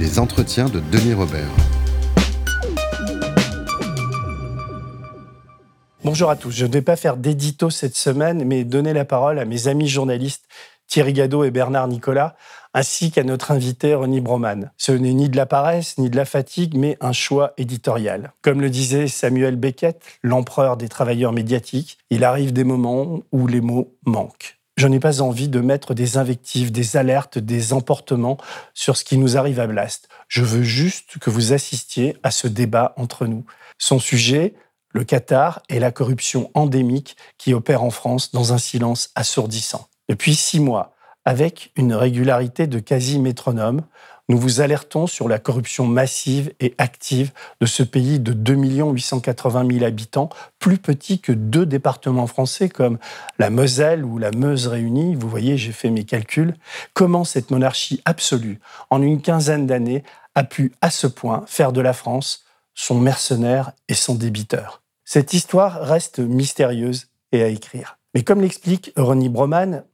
Les entretiens de Denis Robert. Bonjour à tous. Je ne vais pas faire d'édito cette semaine, mais donner la parole à mes amis journalistes Thierry Gadot et Bernard Nicolas, ainsi qu'à notre invité Ronnie Broman. Ce n'est ni de la paresse, ni de la fatigue, mais un choix éditorial. Comme le disait Samuel Beckett, l'empereur des travailleurs médiatiques, il arrive des moments où les mots manquent. Je n'ai pas envie de mettre des invectives, des alertes, des emportements sur ce qui nous arrive à Blast. Je veux juste que vous assistiez à ce débat entre nous. Son sujet, le Qatar et la corruption endémique qui opère en France dans un silence assourdissant. Depuis six mois, avec une régularité de quasi-métronome, nous vous alertons sur la corruption massive et active de ce pays de 2 880 000 habitants, plus petit que deux départements français comme la Moselle ou la Meuse réunie. Vous voyez, j'ai fait mes calculs. Comment cette monarchie absolue, en une quinzaine d'années, a pu à ce point faire de la France son mercenaire et son débiteur? Cette histoire reste mystérieuse et à écrire. Mais comme l'explique Ronnie Broman,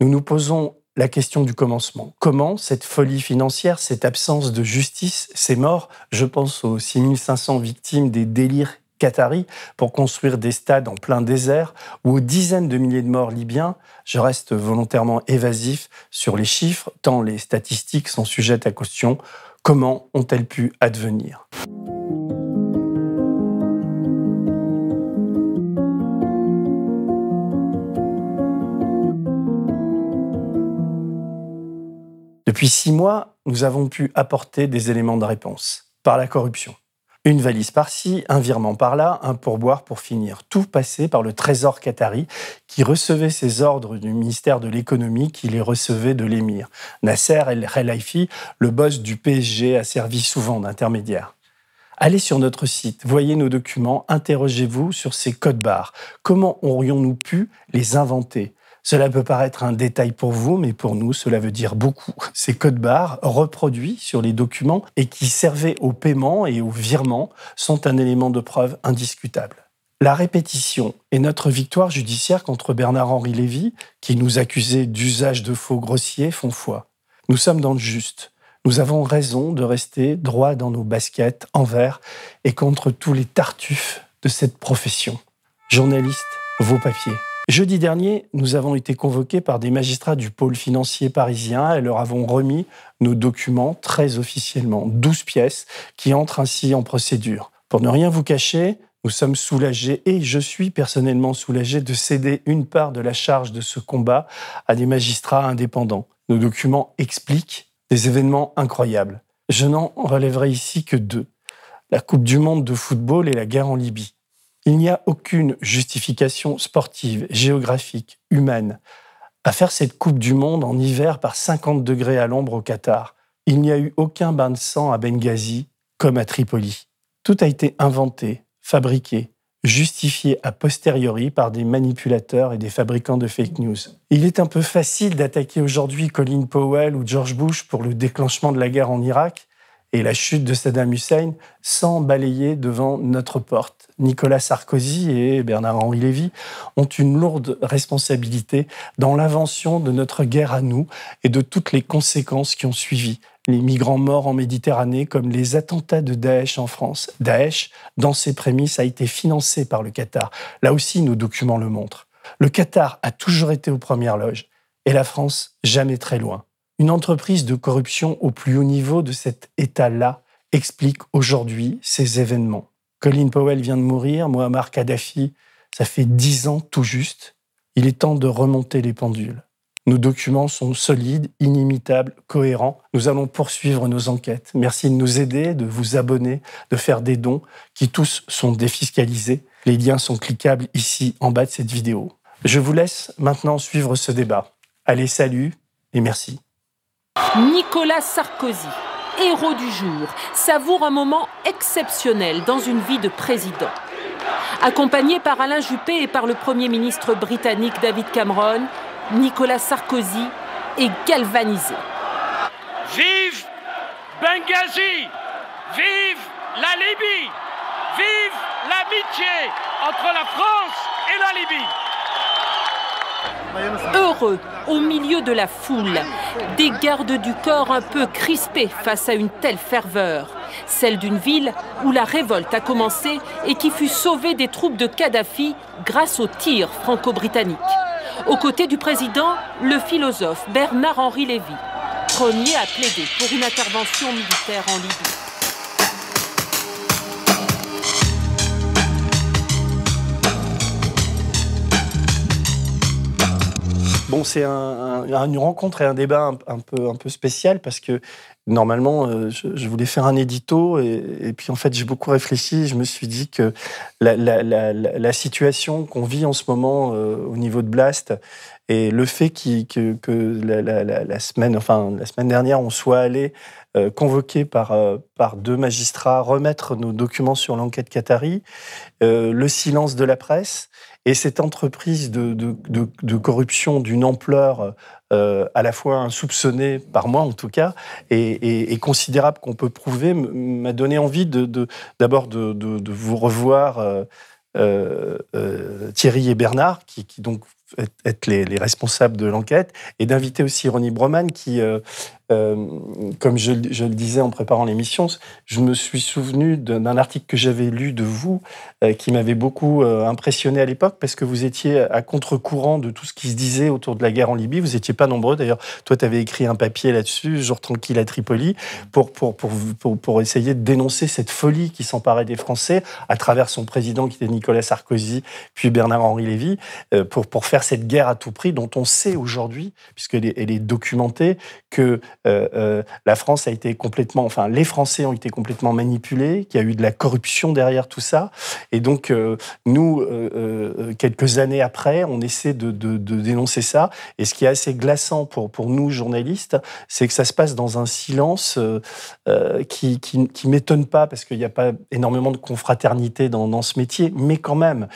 nous nous posons la question du commencement. Comment cette folie financière, cette absence de justice, ces morts, je pense aux 6500 victimes des délires qataris pour construire des stades en plein désert ou aux dizaines de milliers de morts libyens, je reste volontairement évasif sur les chiffres, tant les statistiques sont sujettes à caution. Comment ont-elles pu advenir? Depuis six mois, nous avons pu apporter des éléments de réponse par la corruption. Une valise par-ci, un virement par-là, un pourboire pour finir. Tout passé par le trésor qatari qui recevait ses ordres du ministère de l'économie qui les recevait de l'émir. Nasser El Khelaifi, le boss du PSG, a servi souvent d'intermédiaire. Allez sur notre site, voyez nos documents, interrogez-vous sur ces codes barres. Comment aurions-nous pu les inventer? Cela peut paraître un détail pour vous, mais pour nous, cela veut dire beaucoup. Ces codes barres reproduits sur les documents et qui servaient au paiement et au virement sont un élément de preuve indiscutable. La répétition et notre victoire judiciaire contre Bernard-Henri Lévy, qui nous accusait d'usage de faux grossiers, font foi. Nous sommes dans le juste. Nous avons raison de rester droit dans nos baskets, envers et contre tous les tartuffes de cette profession. Journalistes, vos papiers. Jeudi dernier, nous avons été convoqués par des magistrats du pôle financier parisien et leur avons remis nos documents très officiellement, 12 pièces qui entrent ainsi en procédure. Pour ne rien vous cacher, nous sommes soulagés et je suis personnellement soulagé de céder une part de la charge de ce combat à des magistrats indépendants. Nos documents expliquent des événements incroyables. Je n'en relèverai ici que deux. La Coupe du Monde de football et la guerre en Libye. Il n'y a aucune justification sportive, géographique, humaine à faire cette Coupe du Monde en hiver par 50 degrés à l'ombre au Qatar. Il n'y a eu aucun bain de sang à Benghazi comme à Tripoli. Tout a été inventé, fabriqué, justifié a posteriori par des manipulateurs et des fabricants de fake news. Il est un peu facile d'attaquer aujourd'hui Colin Powell ou George Bush pour le déclenchement de la guerre en Irak, et la chute de Saddam Hussein sans balayer devant notre porte. Nicolas Sarkozy et Bernard-Henri Lévy ont une lourde responsabilité dans l'invention de notre guerre à nous et de toutes les conséquences qui ont suivi. Les migrants morts en Méditerranée comme les attentats de Daesh en France. Daesh, dans ses prémices, a été financé par le Qatar. Là aussi, nos documents le montrent. Le Qatar a toujours été aux premières loges et la France jamais très loin. Une entreprise de corruption au plus haut niveau de cet État-là explique aujourd'hui ces événements. Colin Powell vient de mourir, Muammar Kadhafi, ça fait dix ans tout juste. Il est temps de remonter les pendules. Nos documents sont solides, inimitables, cohérents. Nous allons poursuivre nos enquêtes. Merci de nous aider, de vous abonner, de faire des dons qui tous sont défiscalisés. Les liens sont cliquables ici en bas de cette vidéo. Je vous laisse maintenant suivre ce débat. Allez, salut et merci. Nicolas Sarkozy, héros du jour, savoure un moment exceptionnel dans une vie de président. Accompagné par Alain Juppé et par le Premier ministre britannique David Cameron, Nicolas Sarkozy est galvanisé. Vive Benghazi Vive la Libye Vive l'amitié entre la France et la Libye Heureux, au milieu de la foule, des gardes du corps un peu crispés face à une telle ferveur, celle d'une ville où la révolte a commencé et qui fut sauvée des troupes de Kadhafi grâce aux tirs franco-britanniques. Aux côtés du président, le philosophe Bernard-Henri Lévy, premier à plaider pour une intervention militaire en Libye. Bon, c'est une rencontre et un débat un, peu, un peu spécial parce que normalement, euh, je, voulais faire un édito et, puis en fait, j'ai beaucoup réfléchi. Je me suis dit que la, situation qu'on vit en ce moment euh, au niveau de Blast et le fait que, la, semaine, enfin, la semaine dernière, on soit allé euh, convoqué par, par deux magistrats remettre nos documents sur l'enquête Qatari, le silence de la presse et cette entreprise de, corruption d'une ampleur euh, à la fois insoupçonnée, par moi en tout cas, et, considérable qu'on peut prouver, m'a donné envie d'abord de, vous revoir, euh, euh, Thierry et Bernard, qui donc être les, les, responsables de l'enquête, et d'inviter aussi Ronnie Broman, qui, euh, comme je, le disais en préparant l'émission, je me suis souvenu d'un article que j'avais lu de vous euh, qui m'avait beaucoup euh, impressionné à l'époque parce que vous étiez à contre-courant de tout ce qui se disait autour de la guerre en Libye. Vous n'étiez pas nombreux. D'ailleurs, toi, tu avais écrit un papier là-dessus, Jour tranquille à Tripoli, pour, pour, pour, pour, essayer de dénoncer cette folie qui s'emparait des Français à travers son président qui était Nicolas Sarkozy, puis Bernard-Henri Lévy, pour, pour faire cette guerre à tout prix dont on sait aujourd'hui, puisqu'elle est, elle est documentée, que euh, euh, la France a été complètement, enfin, les Français ont été complètement manipulés, qu'il y a eu de la corruption derrière tout ça. Et donc, euh, nous, quelques années après, on essaie de, dénoncer ça. Et ce qui est assez glaçant pour, nous, journalistes, c'est que ça se passe dans un silence qui, qui, m'étonne pas, parce qu'il n'y a pas énormément de confraternité dans, ce métier. Mais quand même,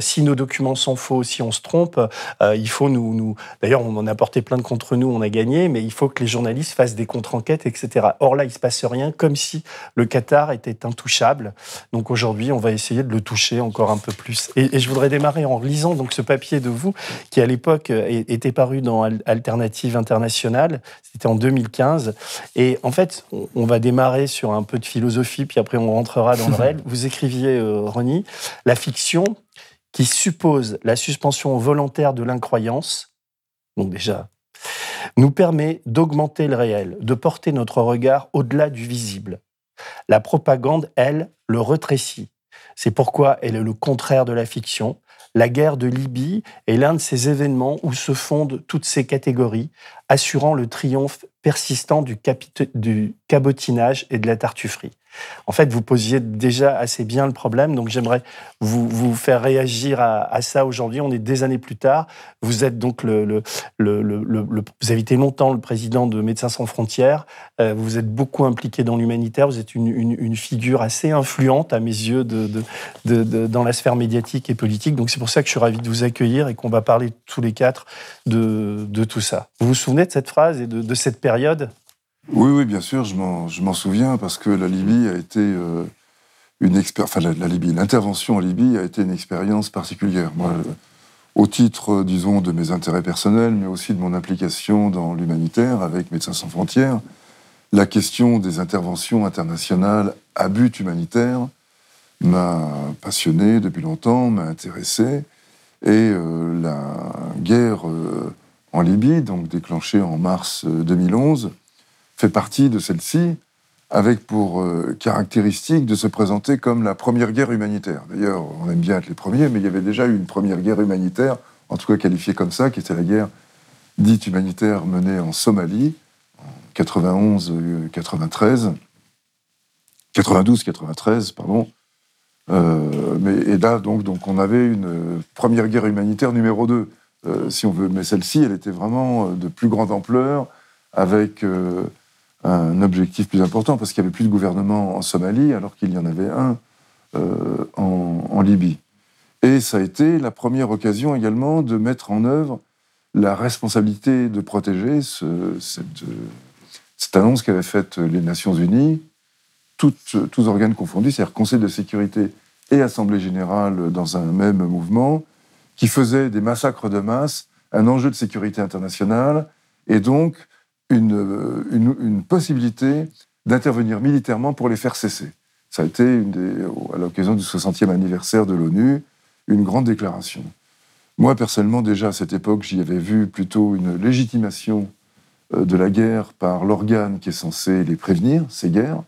si nos documents sont faux, si on se trompe, il faut nous. nous... D'ailleurs, on en a porté plein de contre nous, on a gagné, mais il faut que les journalistes fasse des contre-enquêtes, etc. Or là, il se passe rien, comme si le Qatar était intouchable. Donc aujourd'hui, on va essayer de le toucher encore un peu plus. Et, je voudrais démarrer en lisant donc ce papier de vous, qui à l'époque était paru dans Alternative Internationale. C'était en 2015. Et en fait, on va démarrer sur un peu de philosophie, puis après on rentrera dans le réel. Vous écriviez, euh, Ronnie, la fiction qui suppose la suspension volontaire de l'incroyance. Donc déjà, nous permet d'augmenter le réel, de porter notre regard au-delà du visible. La propagande, elle, le rétrécit. C'est pourquoi elle est le contraire de la fiction. La guerre de Libye est l'un de ces événements où se fondent toutes ces catégories, assurant le triomphe persistant du cabotinage et de la tartufferie. En fait, vous posiez déjà assez bien le problème, donc j'aimerais vous, faire réagir à, ça aujourd'hui. On est des années plus tard. Vous êtes donc le, vous avez été longtemps le président de Médecins sans frontières. Euh, vous êtes beaucoup impliqué dans l'humanitaire. Vous êtes une, figure assez influente à mes yeux dans la sphère médiatique et politique. Donc c'est pour ça que je suis ravi de vous accueillir et qu'on va parler tous les quatre de tout ça. Vous vous souvenez de cette phrase et de, cette période? Oui, oui, bien sûr, je m'en souviens parce que la Libye a été euh, une expérience. Enfin, la, Libye, l'intervention en Libye a été une expérience particulière. Moi, au titre, disons, de mes intérêts personnels, mais aussi de mon implication dans l'humanitaire avec Médecins sans frontières, la question des interventions internationales à but humanitaire m'a passionné depuis longtemps, m'a intéressé. Et euh, la guerre euh, en Libye, donc déclenchée en mars 2011, fait partie de celle-ci, avec pour euh, caractéristique de se présenter comme la première guerre humanitaire. D'ailleurs, on aime bien être les premiers, mais il y avait déjà eu une première guerre humanitaire, en tout cas qualifiée comme ça, qui était la guerre dite humanitaire menée en Somalie, en 91-93, 92-93, pardon. Euh, mais, et là, donc, donc, on avait une première guerre humanitaire numéro 2, euh, si on veut. Mais celle-ci, elle était vraiment de plus grande ampleur, avec un objectif plus important, parce qu'il n'y avait plus de gouvernement en Somalie, alors qu'il y en avait un euh, en, Libye. Et ça a été la première occasion également de mettre en œuvre la responsabilité de protéger cette, cette, annonce qu'avaient faite les Nations Unies, tous organes confondus, c'est-à-dire Conseil de sécurité et Assemblée générale dans un même mouvement, qui faisait des massacres de masse un enjeu de sécurité internationale et donc une, une, possibilité d'intervenir militairement pour les faire cesser. Ça a été, une des, à l'occasion du 60e anniversaire de l'ONU, une grande déclaration. Moi, personnellement, déjà à cette époque, j'y avais vu plutôt une légitimation euh, de la guerre par l'organe qui est censé les prévenir, ces guerres.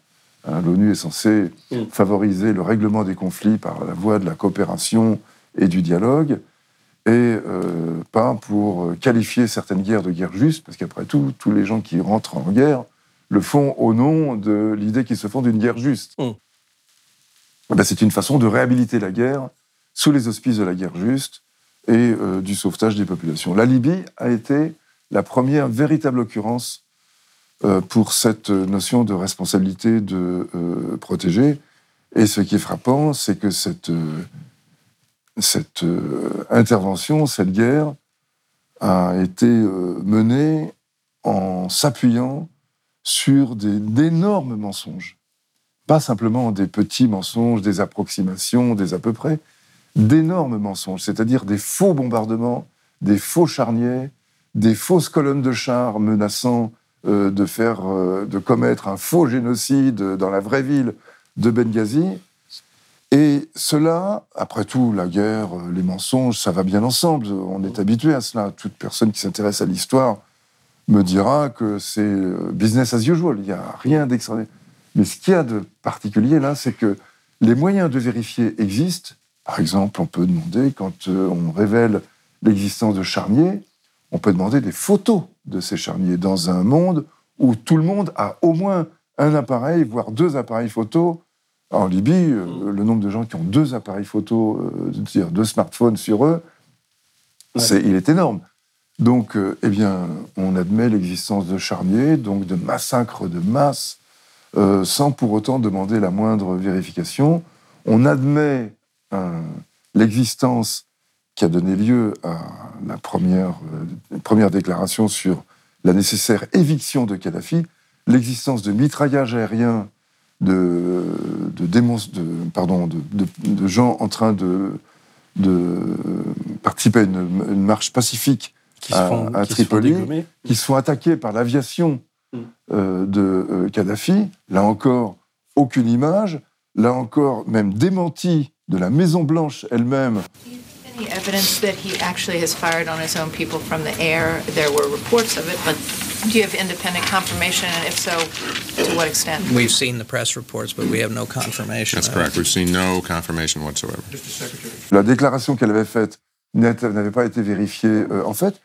Hein, L'ONU est censée mm. favoriser le règlement des conflits par la voie de la coopération et du dialogue et euh, pas pour qualifier certaines guerres de guerre juste, parce qu'après tout, tous les gens qui rentrent en guerre le font au nom de l'idée qu'ils se font d'une guerre juste. Mm. Eh ben, c'est une façon de réhabiliter la guerre sous les auspices de la guerre juste et euh, du sauvetage des populations. La Libye a été la première véritable occurrence euh, pour cette notion de responsabilité de protéger. Et ce qui est frappant, c'est que cette cette euh, intervention, cette guerre, a été euh, menée en s'appuyant sur d'énormes mensonges. Pas simplement des petits mensonges, des approximations, des à peu près, d'énormes mensonges, c'est-à-dire des faux bombardements, des faux charniers, des fausses colonnes de chars menaçant euh, de de commettre un faux génocide dans la vraie ville de Benghazi, et cela, après tout, la guerre, euh, les mensonges, ça va bien ensemble. On est habitué à cela. Toute personne qui s'intéresse à l'histoire me dira que c'est euh, business as usual. Il n'y a rien d'extraordinaire. Mais ce qu'il y a de particulier là, c'est que les moyens de vérifier existent. Par exemple, on peut demander, quand euh, on révèle l'existence de charniers, on peut demander des photos de ces charniers dans un monde où tout le monde a au moins un appareil, voire deux appareils photos en Libye, euh, le nombre de gens qui ont deux appareils photo, euh, deux smartphones sur eux, il est énorme. Donc, euh, eh bien, on admet l'existence de charniers, donc de massacres de masse, sans pour autant demander la moindre vérification. On admet l'existence qui a donné lieu à la première, première déclaration sur la nécessaire éviction de Kadhafi, l'existence de mitraillage aérien de, de, de, pardon, de, de, gens en train de, de participer à une, marche pacifique qui à, Tripoli, qui se font attaquer par l'aviation mm. euh, de euh, Kadhafi. Là encore, aucune image. Là encore, même démenti de la Maison Blanche elle-même. Any evidence that he actually has fired on his own people from the air? There were reports of it, but do you have independent confirmation, and if so, to what extent? We've seen the press reports, but we have no confirmation. That's correct. We've seen no confirmation whatsoever. La déclaration qu'elle avait faite n'avait pas été vérifiée euh, en fait,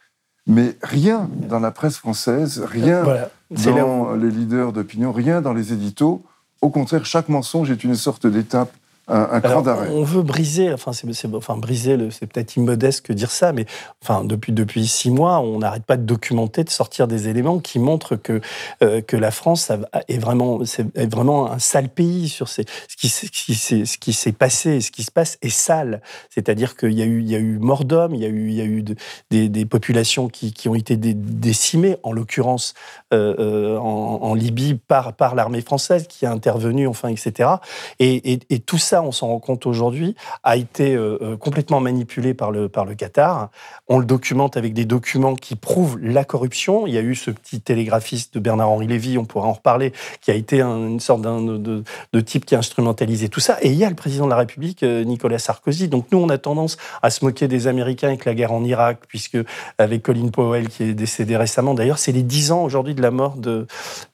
mais rien dans la presse française, rien voilà. dans les leaders d'opinion, rien dans les éditos. Au contraire, chaque mensonge est une sorte d'étape un, cran d'arrêt. On veut briser, enfin, c'est, enfin briser, c'est peut-être immodeste que dire ça, mais enfin, depuis, depuis six mois, on n'arrête pas de documenter, de sortir des éléments qui montrent que, euh, que la France est vraiment, est vraiment un sale pays sur ces, ce, qui, ce, qui s'est passé, ce qui se passe est sale. C'est-à-dire qu'il y a eu, il y a eu mort d'hommes, il y a eu, il y a eu des, des, populations qui, qui, ont été décimées, en l'occurrence euh, euh, en, en, Libye par, par l'armée française qui a intervenu, enfin, etc. Et, et, et tout ça on s'en rend compte aujourd'hui, a été euh, euh, complètement manipulé par le, par le Qatar. On le documente avec des documents qui prouvent la corruption. Il y a eu ce petit télégraphiste de Bernard-Henri Lévy, on pourra en reparler, qui a été une sorte de, de, type qui a instrumentalisé tout ça. Et il y a le président de la République, euh, Nicolas Sarkozy. Donc nous, on a tendance à se moquer des Américains avec la guerre en Irak, puisque avec Colin Powell qui est décédé récemment, d'ailleurs, c'est les 10 ans aujourd'hui de la mort de,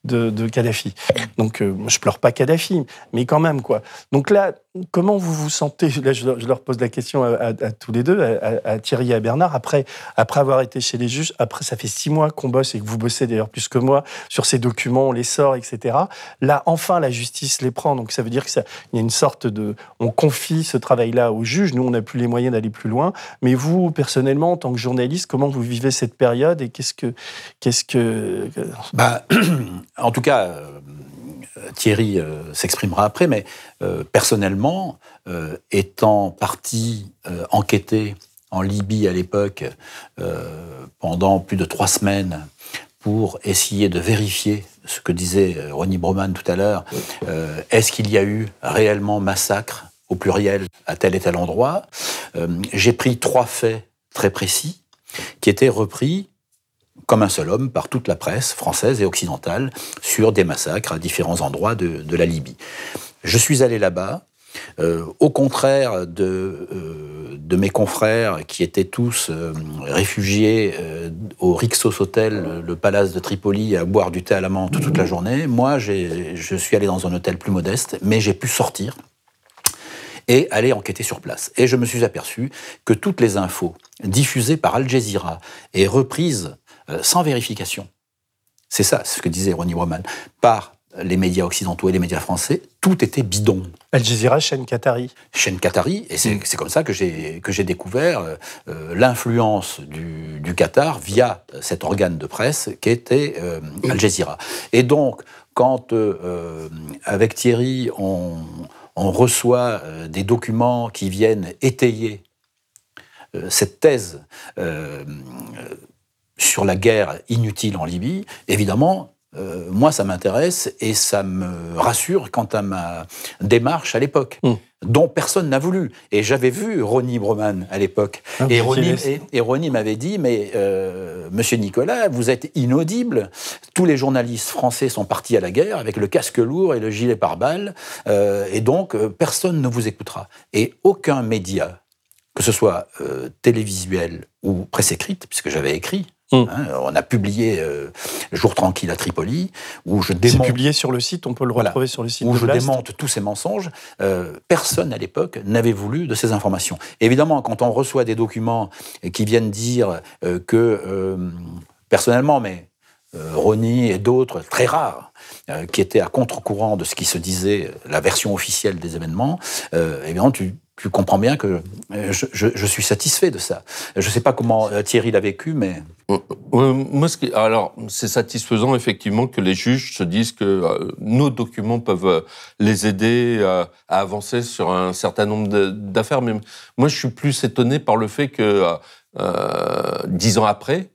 de, Kadhafi. Donc je pleure pas Kadhafi, mais quand même, quoi. Donc là, comment vous vous sentez? Là, je leur, pose la question à, tous les deux, à, Thierry et à Bernard. Après, avoir été chez les juges, après, ça fait six mois qu'on bosse et que vous bossez d'ailleurs plus que moi sur ces documents, on les sort, etc. Là, enfin, la justice les prend. Donc, ça veut dire qu'il y a une sorte de. On confie ce travail-là aux juges. Nous, on n'a plus les moyens d'aller plus loin. Mais vous, personnellement, en tant que journaliste, comment vous vivez cette période et qu'est-ce que. Qu'est-ce que... Bah, en tout cas. Euh, Thierry euh, s'exprimera après, mais euh, personnellement, euh, étant parti enquêter en Libye à l'époque pendant plus de trois semaines pour essayer de vérifier ce que disait Ronnie Broman tout à l'heure, est-ce qu'il y a eu réellement massacre au pluriel à tel et tel endroit J'ai pris trois faits très précis qui étaient repris comme un seul homme par toute la presse française et occidentale sur des massacres à différents endroits de, la Libye. Je suis allé là-bas, euh, au contraire de, euh, de, mes confrères qui étaient tous euh, réfugiés au Rixos Hotel, le palace de Tripoli, à boire du thé à la menthe toute la journée, moi je suis allé dans un hôtel plus modeste, mais j'ai pu sortir et aller enquêter sur place. Et je me suis aperçu que toutes les infos diffusées par Al Jazeera et reprises sans vérification. C'est ça, ce que disait Ronnie Woman. Par les médias occidentaux et les médias français, tout était bidon. Al Jazeera, chaîne Qatari. Chaîne Qatari, et c'est mm. comme ça que j'ai découvert euh, euh, l'influence du, du, Qatar via cet organe de presse qui était Al Jazeera. Et donc, quand avec Thierry, on, on reçoit des documents qui viennent étayer cette thèse sur la guerre inutile en Libye, évidemment, euh, moi, ça m'intéresse et ça me rassure quant à ma démarche à l'époque, hmm. dont personne n'a voulu. Et j'avais vu Ronnie Broman à l'époque. Ah, et, Ronnie, m'avait dit, mais euh, monsieur Nicolas, vous êtes inaudible. Tous les journalistes français sont partis à la guerre avec le casque lourd et le gilet pare-balles. Euh, et donc, personne ne vous écoutera. Et aucun média, que ce soit télévisuel ou presse écrite, puisque j'avais écrit, Hum. Hein, on a publié euh, Jour tranquille à Tripoli, où je démonte. C'est publié sur le site, on peut le retrouver sur le site. Où je démonte tous ces mensonges. Euh, personne à l'époque n'avait voulu de ces informations. Évidemment, quand on reçoit des documents qui viennent dire euh, que, personnellement, mais Ronnie et d'autres, très rares, qui étaient à contre-courant de ce qui se disait, la version officielle des événements, évidemment, tu, tu comprends bien que euh, je, suis satisfait de ça. Je ne sais pas comment euh, Thierry l'a vécu, mais... Ce alors, c'est satisfaisant, effectivement, que les juges se disent que euh, nos documents peuvent les aider à, avancer sur un certain nombre d'affaires. Mais moi, je suis plus étonné par le fait que, dix ans après,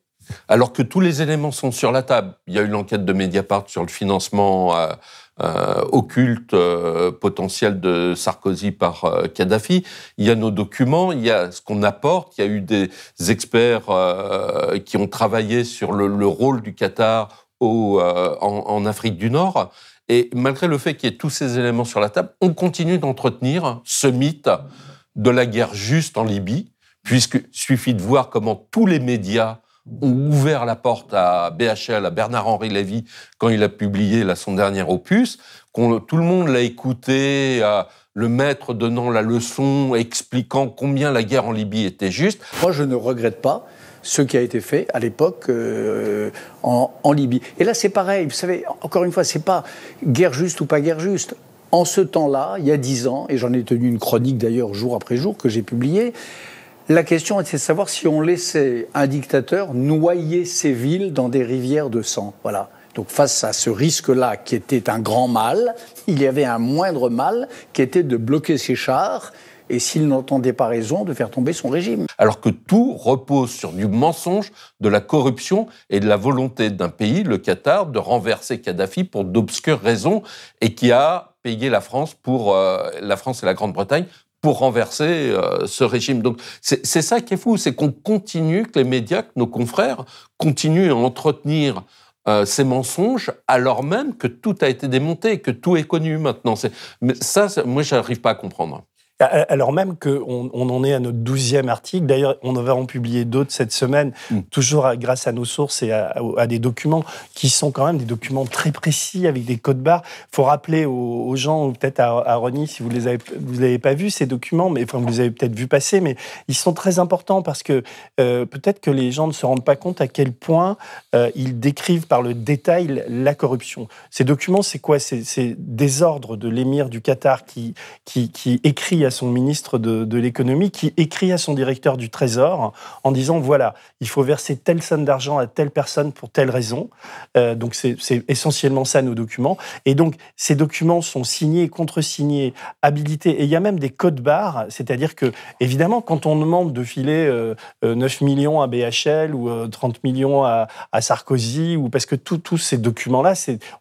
alors que tous les éléments sont sur la table, il y a eu l'enquête de Mediapart sur le financement euh, occulte euh, potentiel de Sarkozy par euh, Kadhafi. Il y a nos documents, il y a ce qu'on apporte. Il y a eu des experts qui ont travaillé sur le, rôle du Qatar au, en, Afrique du Nord. Et malgré le fait qu'il y ait tous ces éléments sur la table, on continue d'entretenir ce mythe de la guerre juste en Libye, puisqu'il suffit de voir comment tous les médias ont ouvert la porte à BHL, à Bernard-Henri Lévy, quand il a publié son dernier opus, tout le monde l'a écouté, le maître donnant la leçon, expliquant combien la guerre en Libye était juste. Moi, je ne regrette pas ce qui a été fait à l'époque euh, en, en, Libye. Et là, c'est pareil. Vous savez, encore une fois, c'est pas guerre juste ou pas guerre juste. En ce temps-là, il y a dix ans, et j'en ai tenu une chronique d'ailleurs jour après jour que j'ai publiée, la question était de savoir si on laissait un dictateur noyer ses villes dans des rivières de sang. Voilà. Donc face à ce risque-là, qui était un grand mal, il y avait un moindre mal, qui était de bloquer ses chars et s'il n'entendait pas raison, de faire tomber son régime. Alors que tout repose sur du mensonge, de la corruption et de la volonté d'un pays, le Qatar, de renverser Kadhafi pour d'obscures raisons et qui a payé la France pour euh, la France et la Grande-Bretagne pour renverser euh, ce régime. Donc c'est ça qui est fou, c'est qu'on continue, que les médias, que nos confrères continuent à entretenir euh, ces mensonges alors même que tout a été démonté, que tout est connu maintenant. Mais ça, moi, je n'arrive pas à comprendre. Alors même qu'on on en est à notre douzième article. D'ailleurs, on va en publier d'autres cette semaine, mm. toujours grâce à nos sources et à, des documents qui sont quand même des documents très précis avec des codes barres. Il faut rappeler aux, gens, ou peut-être à, à Ronnie, si vous les avez, vous l'avez pas vu ces documents, mais enfin vous les avez peut-être vus passer, mais ils sont très importants parce que euh, peut-être que les gens ne se rendent pas compte à quel point euh, ils décrivent par le détail la corruption. Ces documents, c'est quoi? C'est des ordres de l'émir du Qatar qui, qui, qui écrit à son ministre de, l'économie, qui écrit à son directeur du Trésor en disant voilà, il faut verser telle somme d'argent à telle personne pour telle raison. Euh, donc c'est essentiellement ça nos documents. Et donc ces documents sont signés, contre-signés, habilités. Et il y a même des codes barres, c'est-à-dire que évidemment quand on demande de filer 9 euh, euh, millions à BHL ou 30 millions à, Sarkozy, ou parce que tous ces documents-là,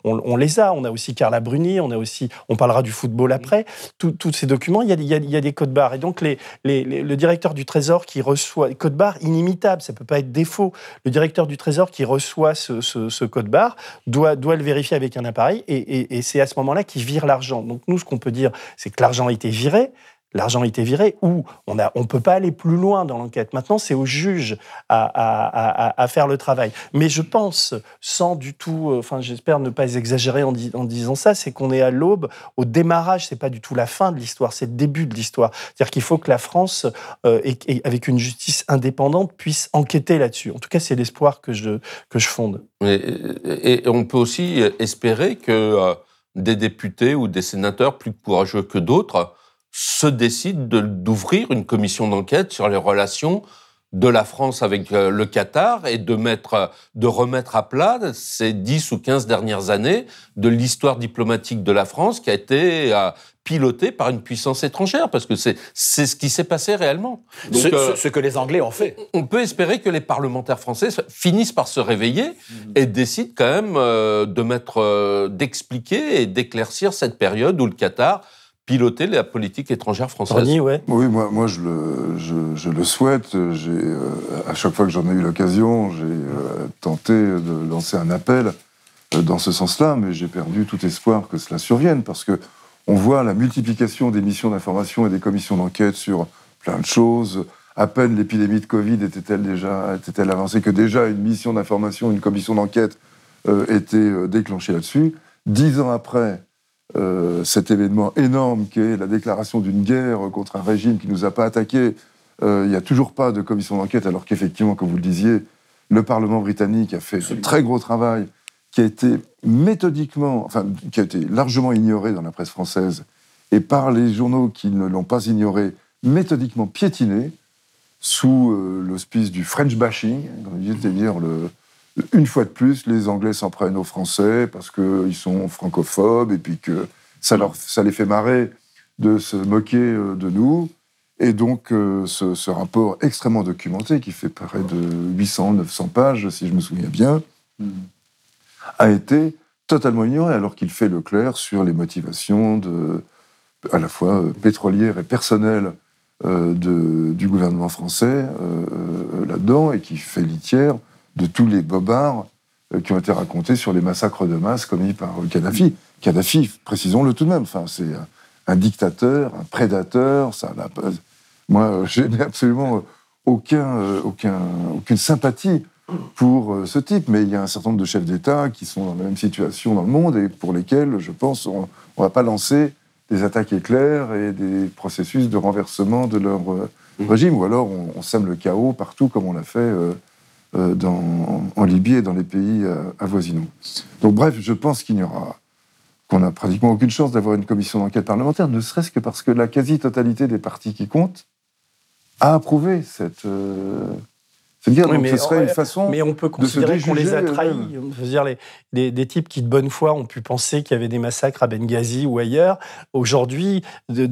on, on, les a. On a aussi Carla Bruni, on a aussi, on parlera du football après. Tous ces documents, il y a, il y a des codes barres. Et donc, le directeur du Trésor qui reçoit, code barre inimitable, ça peut pas être défaut. Le directeur du Trésor qui reçoit ce, code barre doit, doit le vérifier avec un appareil et, et c'est à ce moment-là qu'il vire l'argent. Donc, nous, ce qu'on peut dire, c'est que l'argent a été viré, l'argent a été viré, ou on ne on peut pas aller plus loin dans l'enquête. Maintenant, c'est au juge à, faire le travail. Mais je pense, sans du tout, euh, enfin j'espère ne pas exagérer en, disant ça, c'est qu'on est à l'aube, au démarrage, c'est pas du tout la fin de l'histoire, c'est le début de l'histoire. C'est-à-dire qu'il faut que la France, euh, avec une justice indépendante, puisse enquêter là-dessus. En tout cas, c'est l'espoir que je, que je fonde. Et, et, on peut aussi espérer que euh, des députés ou des sénateurs plus courageux que d'autres se décide d'ouvrir une commission d'enquête sur les relations de la France avec euh, le Qatar et de mettre, de remettre à plat ces 10 ou 15 dernières années de l'histoire diplomatique de la France qui a été euh, pilotée par une puissance étrangère, parce que c'est ce qui s'est passé réellement. Euh, ce, que les Anglais ont fait. On peut espérer que les parlementaires français finissent par se réveiller et décident quand même de mettre, d'expliquer et d'éclaircir cette période où le Qatar piloter la politique étrangère française. Oui, moi, moi je, le, je, le souhaite. J'ai, euh, à chaque fois que j'en ai eu l'occasion, j'ai euh, tenté de lancer un appel euh, dans ce sens-là, mais j'ai perdu tout espoir que cela survienne, parce que on voit la multiplication des missions d'information et des commissions d'enquête sur plein de choses. À peine l'épidémie de Covid était-elle déjà était-elle avancée que déjà une mission d'information, une commission d'enquête était déclenchée là-dessus. Dix ans après, euh, cet événement énorme qui est la déclaration d'une guerre contre un régime qui ne nous a pas attaqués. Euh, il n'y a toujours pas de commission d'enquête, alors qu'effectivement, comme vous le disiez, le Parlement britannique a fait un très gros travail qui a été méthodiquement, enfin, qui a été largement ignoré dans la presse française et par les journaux qui ne l'ont pas ignoré, méthodiquement piétiné sous euh, l'auspice du French bashing, c'est-à-dire le, une fois de plus, les Anglais s'en prennent aux Français parce qu'ils sont francophobes et puis que ça, leur, ça les fait marrer de se moquer euh, de nous. Et donc, euh, ce, rapport extrêmement documenté, qui fait près de 800, 900 pages, si je me souviens bien, a été totalement ignoré, alors qu'il fait le clair sur les motivations de, à la fois euh, pétrolières et personnelles du gouvernement français là-dedans, et qui fait litière de tous les bobards euh, qui ont été racontés sur les massacres de masse commis par Kadhafi. Kadhafi, précisons-le tout de même, enfin, c'est un, dictateur, un prédateur, ça n'a pas... Moi, euh, je n'ai absolument aucun, euh, aucun, aucune sympathie pour ce type, mais il y a un certain nombre de chefs d'État qui sont dans la même situation dans le monde et pour lesquels, je pense, on ne va pas lancer des attaques éclairs et des processus de renversement de leur régime, ou alors on, sème le chaos partout comme on l'a fait euh, dans, en Libye et dans les pays euh, avoisinants. Donc bref, je pense qu'il n'y aura qu'on n'a pratiquement aucune chance d'avoir une commission d'enquête parlementaire, ne serait-ce que parce que la quasi-totalité des partis qui comptent a approuvé cette, euh, guerre. Donc ce serait une façon Mais on peut considérer qu'on les a trahis. Je veux dire, les, des types qui, de bonne foi, ont pu penser qu'il y avait des massacres à Benghazi ou ailleurs. Aujourd'hui, de,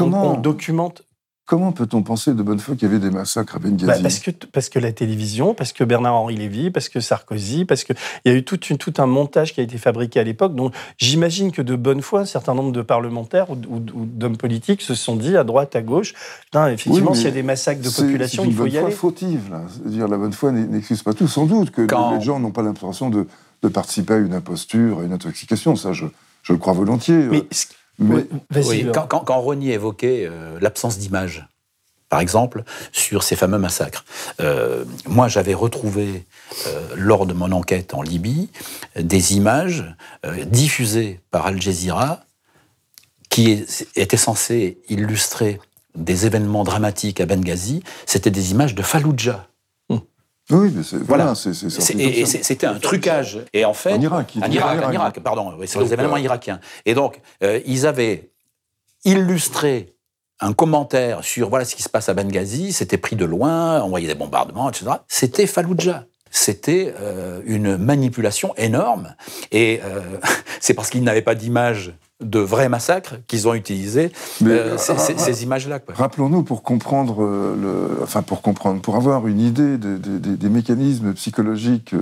on documente... Comment peut-on penser de bonne foi qu'il y avait des massacres à Benghazi bah, parce, que, parce que la télévision, parce que Bernard-Henri Lévy, parce que Sarkozy, parce qu'il y a eu tout, une, tout un montage qui a été fabriqué à l'époque. Donc j'imagine que de bonne foi, un certain nombre de parlementaires ou, d'hommes politiques se sont dit à droite, à gauche, effectivement, s'il y a des massacres de population, il faut y aller. C'est fautive. Là. dire la bonne foi n'excuse pas tout. Sans doute que les gens n'ont pas l'impression de, participer à une imposture, à une intoxication. Ça, je, je le crois volontiers. Mais Mais oui, quand, quand, évoquait euh, l'absence d'image, par exemple, sur ces fameux massacres. Euh, moi, j'avais retrouvé, euh, lors de mon enquête en Libye, des images diffusées par Al Jazeera qui étaient censées illustrer des événements dramatiques à Benghazi. C'était des images de Fallujah. Oui, mais c'est, voilà, c'était un trucage. Et en fait, en Irak, en Irak, en Irak, pardon, oui, sur les événements irakiens. Et donc, euh, ils avaient illustré un commentaire sur voilà ce qui se passe à Benghazi, c'était pris de loin, envoyé des bombardements, etc. C'était Fallujah. C'était euh, une manipulation énorme. Et euh, c'est parce qu'ils n'avaient pas d'image de vrais massacres qu'ils ont utilisé euh, ces, ces, ces images-là. Rappelons-nous pour comprendre, le, enfin pour comprendre, pour avoir une idée de, de, de, des mécanismes psychologiques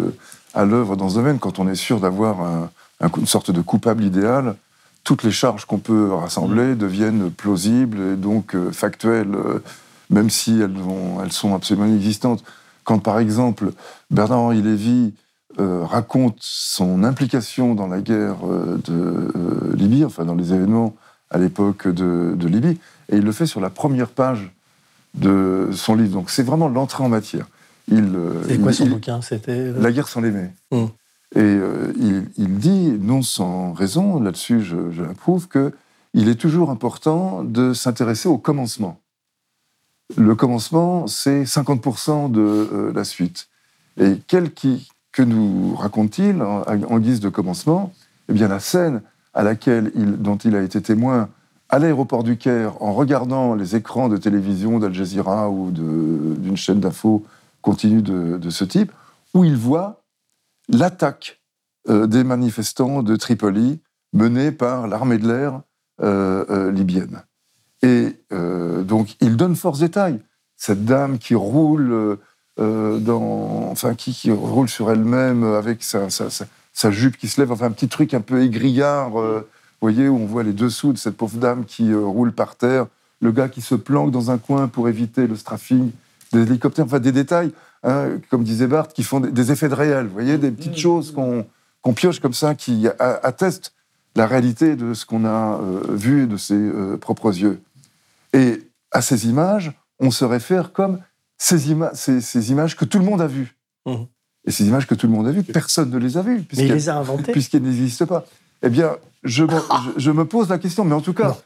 à l'œuvre dans ce domaine, quand on est sûr d'avoir un, un, une sorte de coupable idéal, toutes les charges qu'on peut rassembler mmh. deviennent plausibles et donc euh, factuelles, euh, même si elles, elles, sont absolument inexistantes. Quand par exemple Bernard-Henri Lévy euh, raconte son implication dans la guerre euh, de euh, Libye, enfin dans les événements à l'époque de, de, Libye, et il le fait sur la première page de son livre. Donc c'est vraiment l'entrée en matière. Il, c'est quoi son il, bouquin? C'était La guerre sans l'aimer. Mmh. Et euh, il, il, dit, non sans raison, là-dessus je, je l'approuve, qu'il est toujours important de s'intéresser au commencement. Le commencement, c'est 50% de la suite. Et quel qui, que nous raconte-t-il en, guise de commencement? Eh bien, la scène à laquelle il, dont il a été témoin à l'aéroport du Caire en regardant les écrans de télévision d'Al Jazeera ou d'une chaîne d'infos continue de, ce type, où il voit l'attaque euh, des manifestants de Tripoli menée par l'armée de l'air euh, euh, libyenne. Et donc, il donne force détail. Cette dame qui roule, euh, dans, enfin, qui, qui, roule sur elle-même avec sa, sa, sa, sa, jupe qui se lève, enfin, un petit truc un peu aigriard, euh, vous voyez, où on voit les dessous de cette pauvre dame qui euh, roule par terre, le gars qui se planque dans un coin pour éviter le strafing des hélicoptères, enfin, des détails, hein, comme disait Barthes, qui font des, des, effets de réel, vous voyez, des petites choses qu'on qu pioche comme ça, qui attestent la réalité de ce qu'on a euh, vu de ses euh, propres yeux. Et à ces images, on se réfère comme ces, ima ces, ces images que tout le monde a vues. Mmh. Et ces images que tout le monde a vues, personne ne les a vues. Mais il les a inventées. Puisqu'elles n'existent pas. Eh bien, je, je, je, me pose la question, mais en tout cas. Non.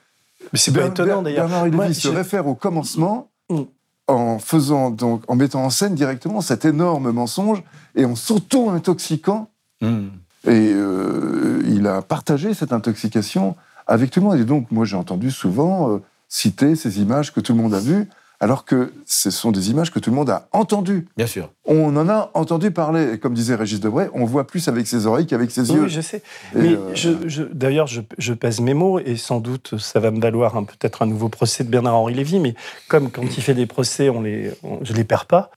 Mais c'est pas étonnant d'ailleurs. Bernard Lévy se je... réfère au commencement mmh. en faisant donc en mettant en scène directement cet énorme mensonge et en s'auto-intoxiquant mmh. Et euh, il a partagé cette intoxication avec tout le monde. Et donc, moi, j'ai entendu souvent euh, citer ces images que tout le monde a vues, alors que ce sont des images que tout le monde a entendues. Bien sûr. On en a entendu parler. Et comme disait Régis Debray, on voit plus avec ses oreilles qu'avec ses yeux. Oui, je sais. Et Mais euh... je, je, d'ailleurs, je, je, pèse mes mots, et sans doute, ça va me valoir un, peut-être un nouveau procès de Bernard-Henri Lévy, mais comme quand il fait des procès, on les, on, je ne les perds pas.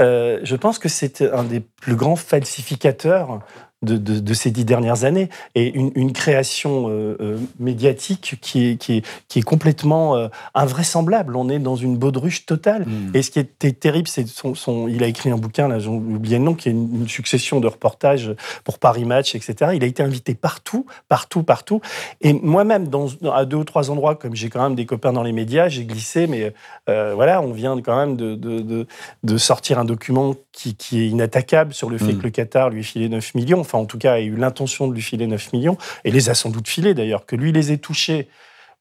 Euh, je pense que c'est un des plus grands falsificateurs de, de, de, ces dix dernières années et une, une création euh, euh, médiatique qui est, qui est, qui est complètement euh, invraisemblable. On est dans une baudruche totale. Mmh. Et ce qui était terrible, c'est son, son, il a écrit un bouquin, là, j'ai oublié le nom, qui est une, une, succession de reportages pour Paris Match, etc. Il a été invité partout, partout, partout. Et moi-même, dans, à deux ou trois endroits, comme j'ai quand même des copains dans les médias, j'ai glissé, mais voilà, on vient quand même de, de, de, de sortir un document qui, qui, est inattaquable sur le fait mmh. que le Qatar lui filait 9 millions. Enfin, en tout cas, a eu l'intention de lui filer 9 millions, et les a sans doute filés d'ailleurs. Que lui les ait touchés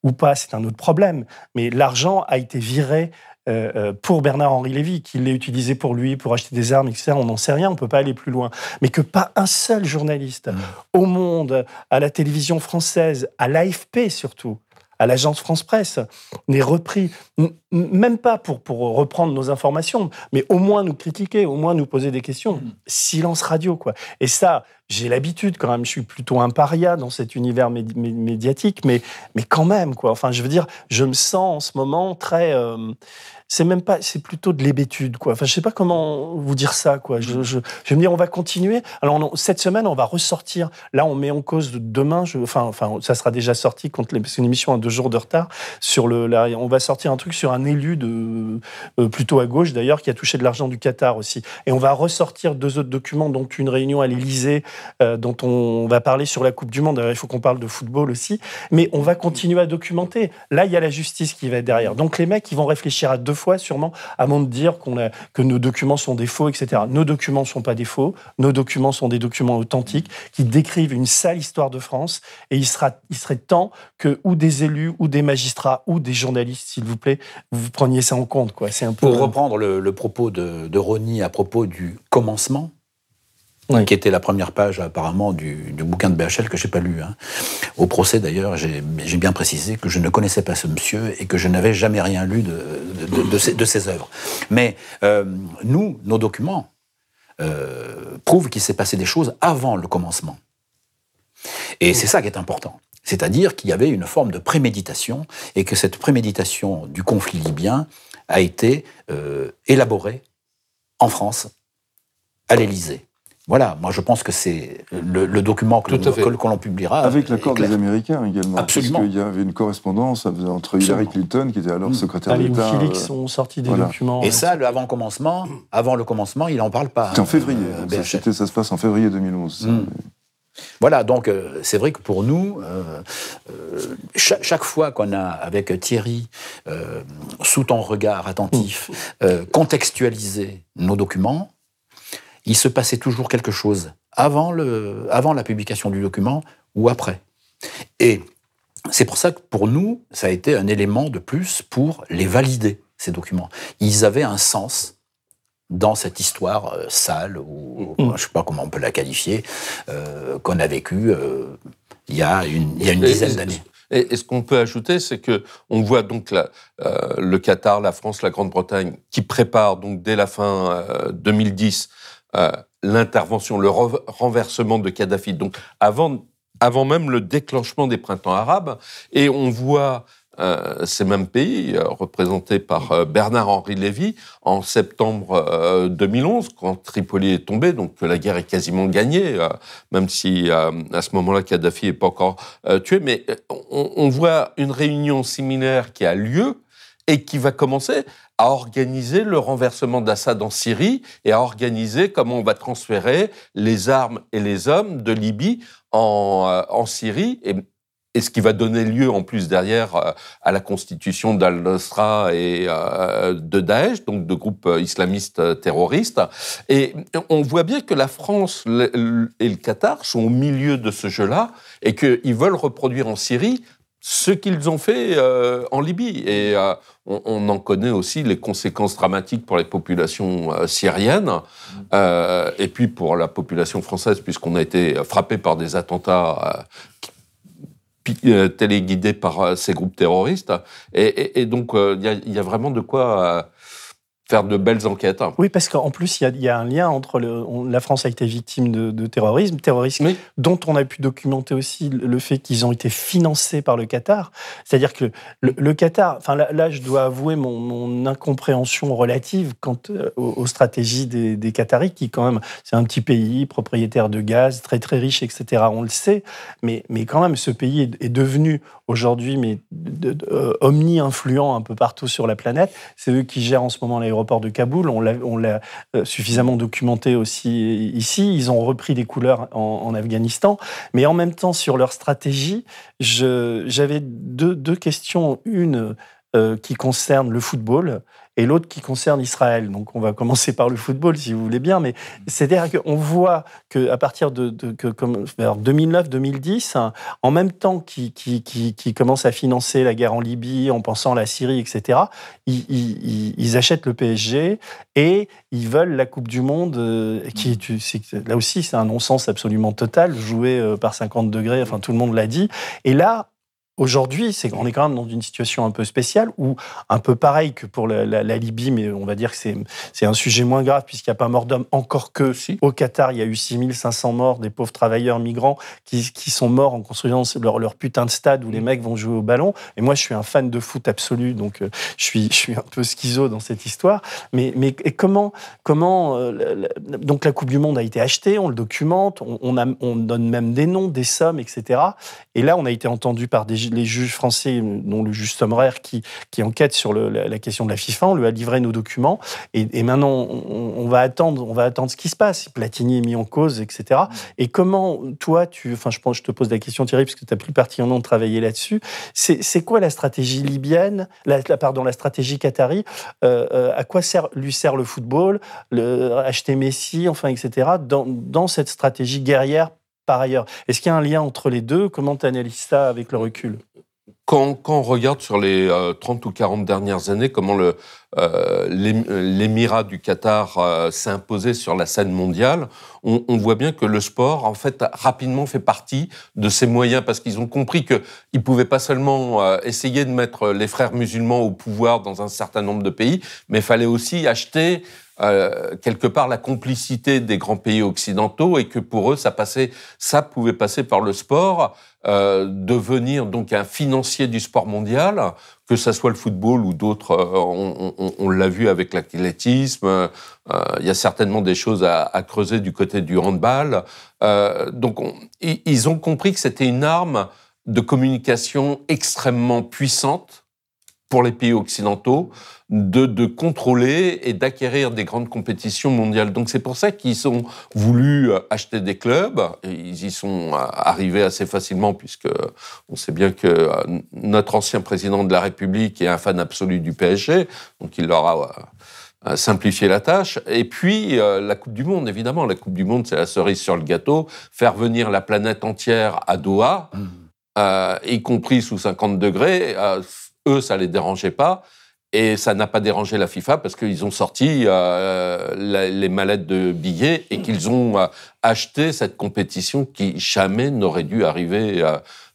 ou pas, c'est un autre problème. Mais l'argent a été viré euh, pour Bernard-Henri Lévy, qu'il l'ait utilisé pour lui, pour acheter des armes, etc. On n'en sait rien, on ne peut pas aller plus loin. Mais que pas un seul journaliste mmh. au monde, à la télévision française, à l'AFP surtout, à l'agence France Presse, n'est repris, même pas pour, pour reprendre nos informations, mais au moins nous critiquer, au moins nous poser des questions. Mmh. Silence radio, quoi. Et ça, j'ai l'habitude quand même, je suis plutôt un paria dans cet univers médi médiatique, mais, mais quand même, quoi. Enfin, je veux dire, je me sens en ce moment très. Euh, c'est même pas, c'est plutôt de l'hébétude, quoi. Enfin, je sais pas comment vous dire ça, quoi. Je, je, je vais me dire, on va continuer. Alors, cette semaine, on va ressortir. Là, on met en cause demain, je, enfin, enfin, ça sera déjà sorti contre les, c'est une émission à deux jours de retard sur le, on va sortir un truc sur un élu de euh, plutôt à gauche d'ailleurs qui a touché de l'argent du Qatar aussi. Et on va ressortir deux autres documents, dont une réunion à l'Élysée, euh, dont on va parler sur la Coupe du Monde. D'ailleurs, il faut qu'on parle de football aussi. Mais on va continuer à documenter. Là, il y a la justice qui va être derrière. Donc les mecs, ils vont réfléchir à deux fois sûrement avant de dire qu'on a, que nos documents sont des faux, etc. Nos documents ne sont pas des faux. Nos documents sont des documents authentiques qui décrivent une sale histoire de France. Et il, sera, il serait temps que ou des élus, ou des magistrats, ou des journalistes, s'il vous plaît, vous preniez ça en compte. Quoi. C'est un peu... Pour reprendre le, propos de, de à propos du commencement, qui était la première page apparemment du, bouquin de BHL que j'ai pas lu. Hein. Au procès d'ailleurs, j'ai bien précisé que je ne connaissais pas ce monsieur et que je n'avais jamais rien lu de, ses, œuvres. Mais euh, nous, nos documents euh, prouvent qu'il s'est passé des choses avant le commencement. Et c'est ça qui est important. C'est-à-dire qu'il y avait une forme de préméditation et que cette préméditation du conflit libyen a été euh, élaborée en France, à l'Élysée. Voilà, moi je pense que c'est le, document que l'on publiera. Avec l'accord des Américains également. Absolument. Parce qu'il y avait une correspondance entre Hillary Clinton, qui était alors mm. secrétaire d'État. Félix sont sortis des documents. Et ça, le avant commencement, avant le commencement, il n'en parle pas. C'est en février. Euh, ça, ça, se passe en février 2011. Mm. Voilà, donc euh, c'est vrai que pour nous, euh, chaque, fois qu'on a, avec Thierry, sous ton regard attentif, mm. contextualisé nos documents, il se passait toujours quelque chose avant, le, avant la publication du document ou après. Et c'est pour ça que pour nous, ça a été un élément de plus pour les valider, ces documents. Ils avaient un sens dans cette histoire euh, sale, ou mm. je ne sais pas comment on peut la qualifier, euh, qu'on a vécue euh, il, y a une, il y a une dizaine d'années. Et, ce qu'on peut ajouter, c'est que on voit donc le Qatar, la France, la Grande-Bretagne qui préparent donc dès la fin 2010 euh, l'intervention, le renversement de Kadhafi. Donc avant, avant même le déclenchement des printemps arabes, et on voit euh, ces mêmes pays, euh, représentés par Bernard-Henri Lévy, en septembre 2011, quand Tripoli est tombé, donc que la guerre est quasiment gagnée, même si à ce moment-là Kadhafi n'est pas encore tué, mais on, on, voit une réunion similaire qui a lieu et qui va commencer à organiser le renversement d'Assad en Syrie et à organiser comment on va transférer les armes et les hommes de Libye en, euh, en Syrie. Et, et, ce qui va donner lieu en plus derrière euh, à la constitution d'Al-Nusra et euh, de Daesh, donc de groupes islamistes terroristes. Et on voit bien que la France et le Qatar sont au milieu de ce jeu-là et qu'ils veulent reproduire en Syrie ce qu'ils ont fait euh, en Libye. Et euh, on, en connaît aussi les conséquences dramatiques pour les populations euh, syriennes et puis pour la population française, puisqu'on a été frappé par des attentats téléguidés par ces groupes terroristes. Et, donc, il y, a vraiment de quoi faire de belles enquêtes. Oui, parce qu'en plus, il y, a un lien entre le, la France a été victime de, terrorisme, terrorisme dont on a pu documenter aussi le fait qu'ils ont été financés par le Qatar. C'est-à-dire que le, Qatar, enfin là, je dois avouer mon, incompréhension relative quant euh, aux, stratégies des, des, Qataris, qui quand même, c'est un petit pays propriétaire de gaz, très très riche, etc. On le sait, mais, mais quand même, ce pays est, est devenu aujourd'hui mais euh, omni-influent un peu partout sur la planète. C'est eux qui gèrent en ce moment l'aéroport de Kaboul. On l'a euh, suffisamment documenté aussi ici. Ils ont repris des couleurs en, Afghanistan. Mais en même temps, sur leur stratégie, j'avais deux, questions. Une euh, qui concerne le football et l'autre qui concerne Israël. Donc on va commencer par le football si vous voulez bien, mais c'est-à-dire qu'on voit qu'à partir de, vers 2009-2010, en même temps qu'ils qui, commencent à financer la guerre en Libye en pensant à la Syrie, etc., ils, achètent le PSG et ils veulent la Coupe du Monde, euh, qui est, là aussi c'est un non-sens absolument total, joué euh, par 50 degrés, enfin tout le monde l'a dit. Et là, Aujourd'hui, c'est, on est quand même dans une situation un peu spéciale où, un peu pareil que pour la, Libye, mais on va dire que c'est, un sujet moins grave puisqu'il n'y a pas mort d'homme, encore que au Qatar, il y a eu 6500 morts, des pauvres travailleurs migrants qui, sont morts en construisant leur, leur, putain de stade où les mecs vont jouer au ballon. Et moi, je suis un fan de foot absolu, donc euh, je, suis, je suis un peu schizo dans cette histoire. Mais, comment, comment euh, donc la Coupe du Monde a été achetée, on le documente, on, on, a, on donne même des noms, des sommes, etc. Et là, on a été entendu par les juges français, dont le juge Sommerer, qui, enquête sur la, question de la FIFA, on lui a livré nos documents. Et, maintenant, on, va attendre, on va attendre ce qui se passe. Platini est mis en cause, etc. Et comment, toi, tu, enfin, je je te pose la question, Thierry, parce que tu as plus particulièrement travaillé là-dessus. C'est quoi la stratégie libyenne, la, pardon, la stratégie qatari euh, euh, À quoi lui sert le football, le, acheter Messi, enfin, etc. Dans cette stratégie guerrière Est-ce qu'il y a un lien entre les deux? Comment tu analyses ça avec le recul? Quand, on regarde sur les euh, 30 ou 40 dernières années comment euh, l'émirat du Qatar euh, s'est imposé sur la scène mondiale, on, on, voit bien que le sport, en fait, rapidement fait partie de ces moyens parce qu'ils ont compris qu'ils ne pouvaient pas seulement euh, essayer de mettre les frères musulmans au pouvoir dans un certain nombre de pays, mais il fallait aussi acheter euh, quelque part la complicité des grands pays occidentaux et que pour eux ça passait, ça pouvait passer par le sport, euh, devenir donc un financier du sport mondial, que ça soit le football ou d'autres. Euh, on, l'a vu avec l'athlétisme. Il y a certainement des choses à, creuser du côté du handball. Donc on, ils ont compris que c'était une arme de communication extrêmement puissante pour les pays occidentaux de, de contrôler et d'acquérir des grandes compétitions mondiales. Donc c'est pour ça qu'ils ont voulu acheter des clubs. Et ils y sont arrivés assez facilement puisque on sait bien que notre ancien président de la République est un fan absolu du PSG, donc il leur a simplifié la tâche. Et puis, euh, la Coupe du Monde, évidemment. La Coupe du Monde, c'est la cerise sur le gâteau. Faire venir la planète entière à Doha, mmh. euh, y compris sous 50 degrés, euh, eux, ça les dérangeait pas. Et ça n'a pas dérangé la FIFA parce qu'ils ont sorti euh, les mallettes de billets et qu'ils ont euh, acheté cette compétition qui jamais n'aurait dû arriver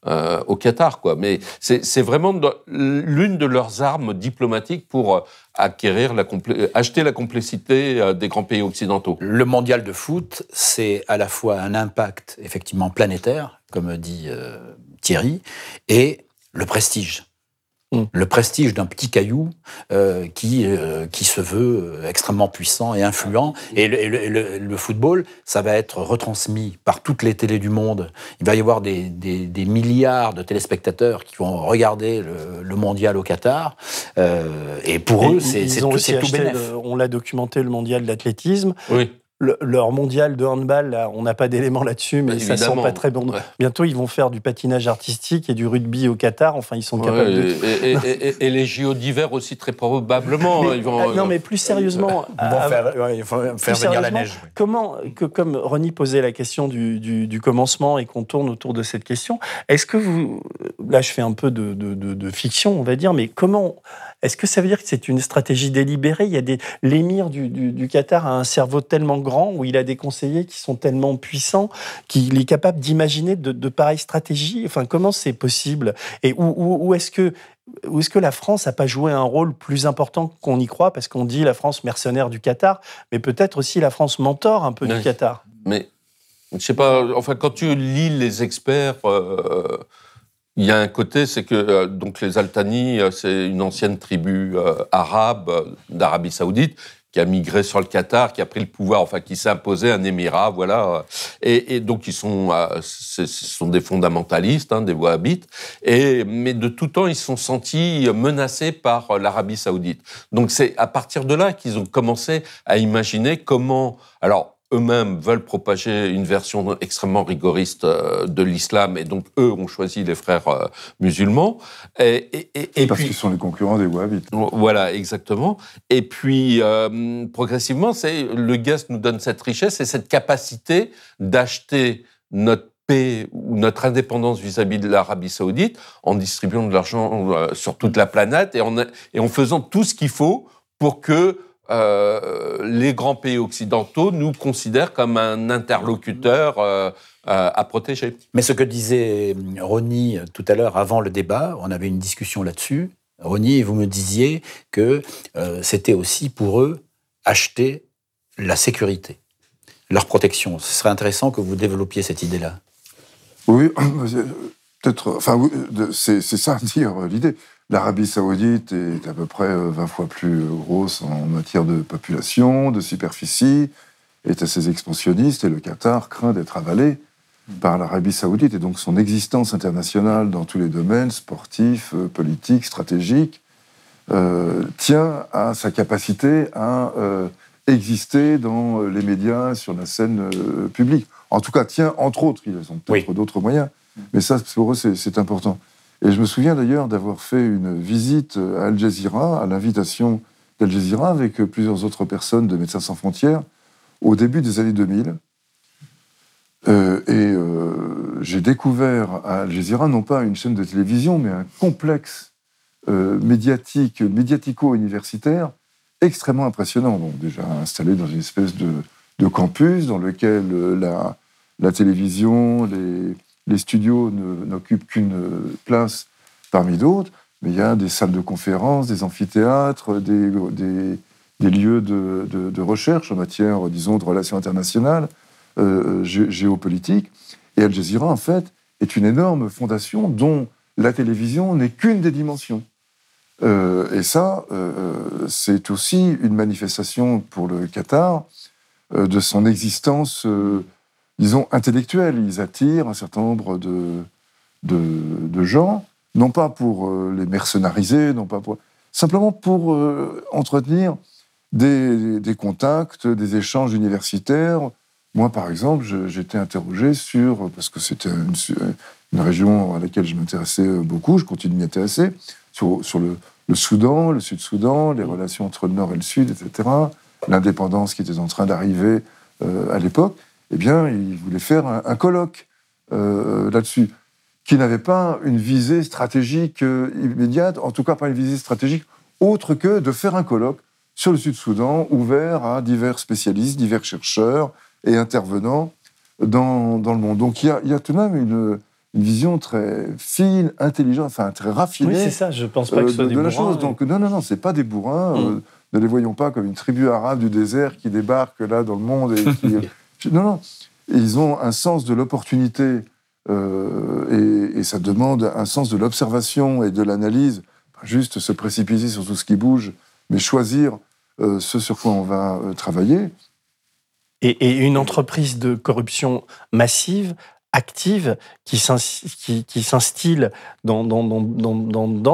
euh, au Qatar. Quoi. Mais c'est vraiment l'une de leurs armes diplomatiques pour acquérir la acheter la complexité euh, des grands pays occidentaux. Le mondial de foot, c'est à la fois un impact effectivement planétaire, comme dit Thierry, et le prestige. Mm. Le prestige d'un petit caillou euh, qui, euh, qui se veut euh, extrêmement puissant et influent. Et, le, et le, le, football, ça va être retransmis par toutes les télés du monde. Il va y avoir des, des, des milliards de téléspectateurs qui vont regarder le, le mondial au Qatar. Euh, et pour et eux, c'est tout, tout bénéf. On l'a documenté, le mondial d'athlétisme. Oui le, leur mondial de handball, là, on n'a pas d'éléments là-dessus, mais ça sent pas très bon. Ouais. Bientôt, ils vont faire du patinage artistique et du rugby au Qatar. Enfin, ils sont capables de. Et, et, et, et les JO d'hiver aussi, très probablement. Mais, ils vont, non, mais plus sérieusement. Ils vont faire, ouais, faut faire venir la neige. Comment, que, comme Ronnie posait la question du, du, du commencement et qu'on tourne autour de cette question, est-ce que vous. Là, je fais un peu de, de, de, de fiction, on va dire, mais comment est-ce que ça veut dire que c'est une stratégie délibérée? Il y a des l'émir du, du, du, Qatar a un cerveau tellement grand où il a des conseillers qui sont tellement puissants qu'il est capable d'imaginer de, de, pareilles stratégies? Enfin, comment c'est possible? Et où, où, où est-ce que où est-ce que la France n'a pas joué un rôle plus important qu'on y croit? Parce qu'on dit la France mercenaire du Qatar, mais peut-être aussi la France mentor un peu du Qatar. Mais je sais pas. Enfin, quand tu lis les experts. Euh, il y a un côté, c'est que euh, donc les Altani, euh, c'est une ancienne tribu euh, arabe d'Arabie Saoudite qui a migré sur le Qatar, qui a pris le pouvoir, enfin qui s'est imposé un émirat, voilà. Et, et donc ils sont, ce sont des fondamentalistes, hein, des wahhabites. Et mais de tout temps, ils se sont sentis menacés par l'Arabie Saoudite. Donc c'est à partir de là qu'ils ont commencé à imaginer comment, alors eux-mêmes veulent propager une version extrêmement rigoriste euh, de l'islam et donc eux ont choisi les frères euh, musulmans. Et, et, et, et parce qu'ils sont les concurrents des wahhabites. Voilà, exactement. Et puis euh, progressivement, c'est le guest nous donne cette richesse et cette capacité d'acheter notre paix ou notre indépendance vis-à-vis -vis de l'Arabie saoudite en distribuant de l'argent sur toute la planète et en, et en faisant tout ce qu'il faut pour que euh, les grands pays occidentaux nous considèrent comme un interlocuteur euh, euh, à protéger. Mais ce que disait Ronnie tout à l'heure avant le débat, on avait une discussion là-dessus. Ronnie, vous me disiez que euh, c'était aussi pour eux acheter la sécurité, leur protection. Ce serait intéressant que vous développiez cette idée-là. Oui, peut-être. Enfin, c'est ça dire l'idée. L'Arabie saoudite est à peu près 20 fois plus grosse en matière de population, de superficie, est assez expansionniste, et le Qatar craint d'être avalé par l'Arabie saoudite et donc son existence internationale dans tous les domaines, sportifs, euh, politiques, stratégiques, euh, tient à sa capacité à euh, exister dans les médias, sur la scène publique. En tout cas, tient, entre autres, ils ont peut-être d'autres moyens, mais ça, pour eux, c'est important. Et je me souviens d'ailleurs d'avoir fait une visite à Al Jazeera, à l'invitation d'Al Jazeera, avec plusieurs autres personnes de Médecins sans frontières, au début des années 2000. Euh, et euh, j'ai découvert à Al Jazeera non pas une chaîne de télévision, mais un complexe euh, médiatique, médiatico-universitaire extrêmement impressionnant. Donc déjà installé dans une espèce de, campus dans lequel la télévision, les, les studios n'occupent qu'une place parmi d'autres, mais il y a des salles de conférences, des amphithéâtres, des, lieux de, recherche en matière, disons, de relations internationales, euh, géopolitiques. Et Al Jazeera, en fait, est une énorme fondation dont la télévision n'est qu'une des dimensions. Euh, et ça, euh, c'est aussi une manifestation pour le Qatar euh, de son existence euh, disons, intellectuels. Ils attirent un certain nombre de, de, gens, non pas pour euh, les mercenariser, non pas pour, simplement pour euh, entretenir des, des, contacts, des échanges universitaires. Moi, par exemple, j'étais interrogé sur, parce que c'était une, une, région à laquelle je m'intéressais beaucoup, je continue de m'y intéresser, sur, sur le, le, Soudan, le Sud-Soudan, les relations entre le Nord et le Sud, etc., l'indépendance qui était en train d'arriver euh, à l'époque eh bien, il voulait faire un, colloque euh, là-dessus, qui n'avait pas une visée stratégique euh, immédiate, en tout cas pas une visée stratégique autre que de faire un colloque sur le Sud-Soudan, ouvert à divers spécialistes, divers chercheurs et intervenants dans, dans le monde. Donc il y, a, il y a, tout de même une, une, vision très fine, intelligente, enfin très raffinée. Oui, c'est ça, je pense pas que ce soit de, des de bourrins, la chose. Donc non, non, non, c'est pas des bourrins. Mm. Euh, ne les voyons pas comme une tribu arabe du désert qui débarque là dans le monde et qui Non, non. Ils ont un sens de l'opportunité euh, et, ça demande un sens de l'observation et de l'analyse. Juste se précipiter sur tout ce qui bouge, mais choisir euh, ce sur quoi on va euh, travailler. Et, une entreprise de corruption massive active qui s'instille dans,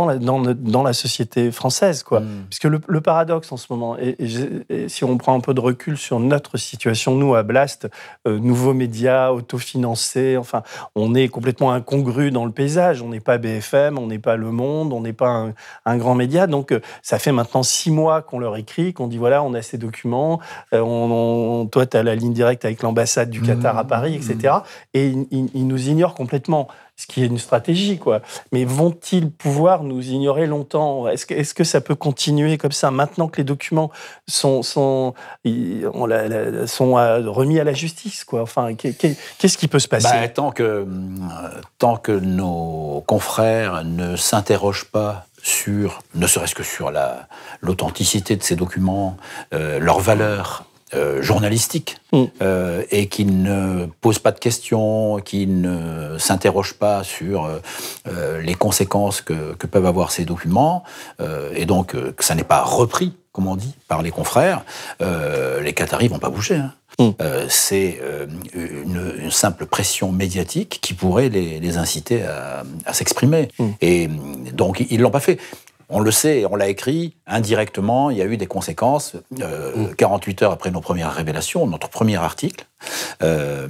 la, dans, dans la société française. Quoi. Mm. Puisque le, le, paradoxe en ce moment, et, et, et, si on prend un peu de recul sur notre situation, nous, à Blast, euh, nouveaux médias, autofinancés, enfin, on est complètement incongru dans le paysage. On n'est pas BFM, on n'est pas Le Monde, on n'est pas un, un, grand média. Donc, euh, ça fait maintenant six mois qu'on leur écrit, qu'on dit voilà, on a ces documents, euh, on, on, toi, tu as la ligne directe avec l'ambassade du Qatar mmh. à Paris, etc. Et ils, nous ignorent complètement, ce qui est une stratégie, quoi. Mais vont-ils pouvoir nous ignorer longtemps? Est-ce que, ça peut continuer comme ça maintenant que les documents sont, sont, sont remis à la justice, quoi? Enfin, qu'est-ce qui peut se passer? Bah, tant, que, tant que nos confrères ne s'interrogent pas sur, ne serait-ce que sur l'authenticité de ces documents, euh, leur valeur euh, journalistique mm. euh, et qui ne pose pas de questions, qui ne s'interroge pas sur euh, les conséquences que, que, peuvent avoir ces documents, euh, et donc euh, que ça n'est pas repris, comme on dit, par les confrères, euh, les Qataris vont pas bouger. Hein. Mm. C'est une, une, simple pression médiatique qui pourrait les, les inciter à, à s'exprimer. Mm. Et donc, ils l'ont pas fait on le sait, on l'a écrit, indirectement, il y a eu des conséquences. Euh, 48 heures après nos premières révélations, notre premier article, euh,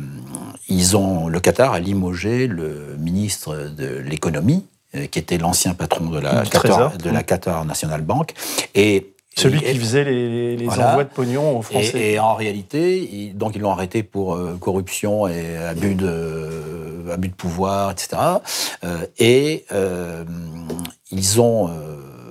ils ont, le Qatar a limogé le ministre de l'économie, euh, qui était l'ancien patron de la, Qatar, de la Qatar National Bank, et celui qui faisait les, les voilà. envois de pognon aux Français. Et, et en réalité, il, donc ils l'ont arrêté pour euh, corruption et abus de, euh, abus de pouvoir, etc. Euh, et ils ont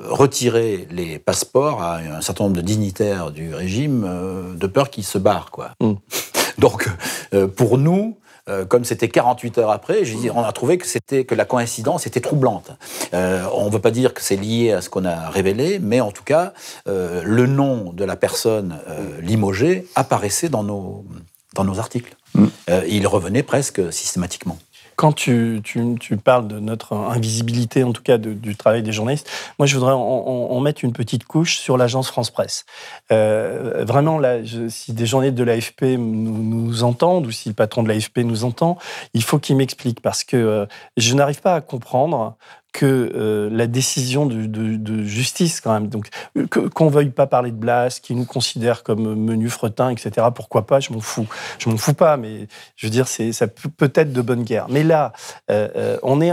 retirer les passeports à un certain nombre de dignitaires du régime euh, de peur qu'ils se barrent. Quoi. Mm. Donc, euh, pour nous, euh, comme c'était 48 heures après, on a trouvé que, c'était, que la coïncidence était troublante. On ne veut pas dire que c'est lié à ce qu'on a révélé, mais en tout cas, le nom de la personne limogée apparaissait dans nos, dans nos articles. Mm. il revenait presque systématiquement. Quand tu, tu, tu, parles de notre invisibilité, en tout cas du travail des journalistes, moi je voudrais en, mettre une petite couche sur l'agence France-Presse. Euh, vraiment, là, si des journalistes de l'AFP nous, nous, entendent ou si le patron de l'AFP nous entend, il faut qu'il m'explique parce que euh, je n'arrive pas à comprendre que euh, la décision de, justice, quand même, donc qu'on veuille pas parler de Blas, qui nous considère comme menu fretin, etc. Pourquoi pas Je m'en fous. Je m'en fous pas, mais je veux dire, c'est ça peut être de bonne guerre. Mais là, euh, euh, on est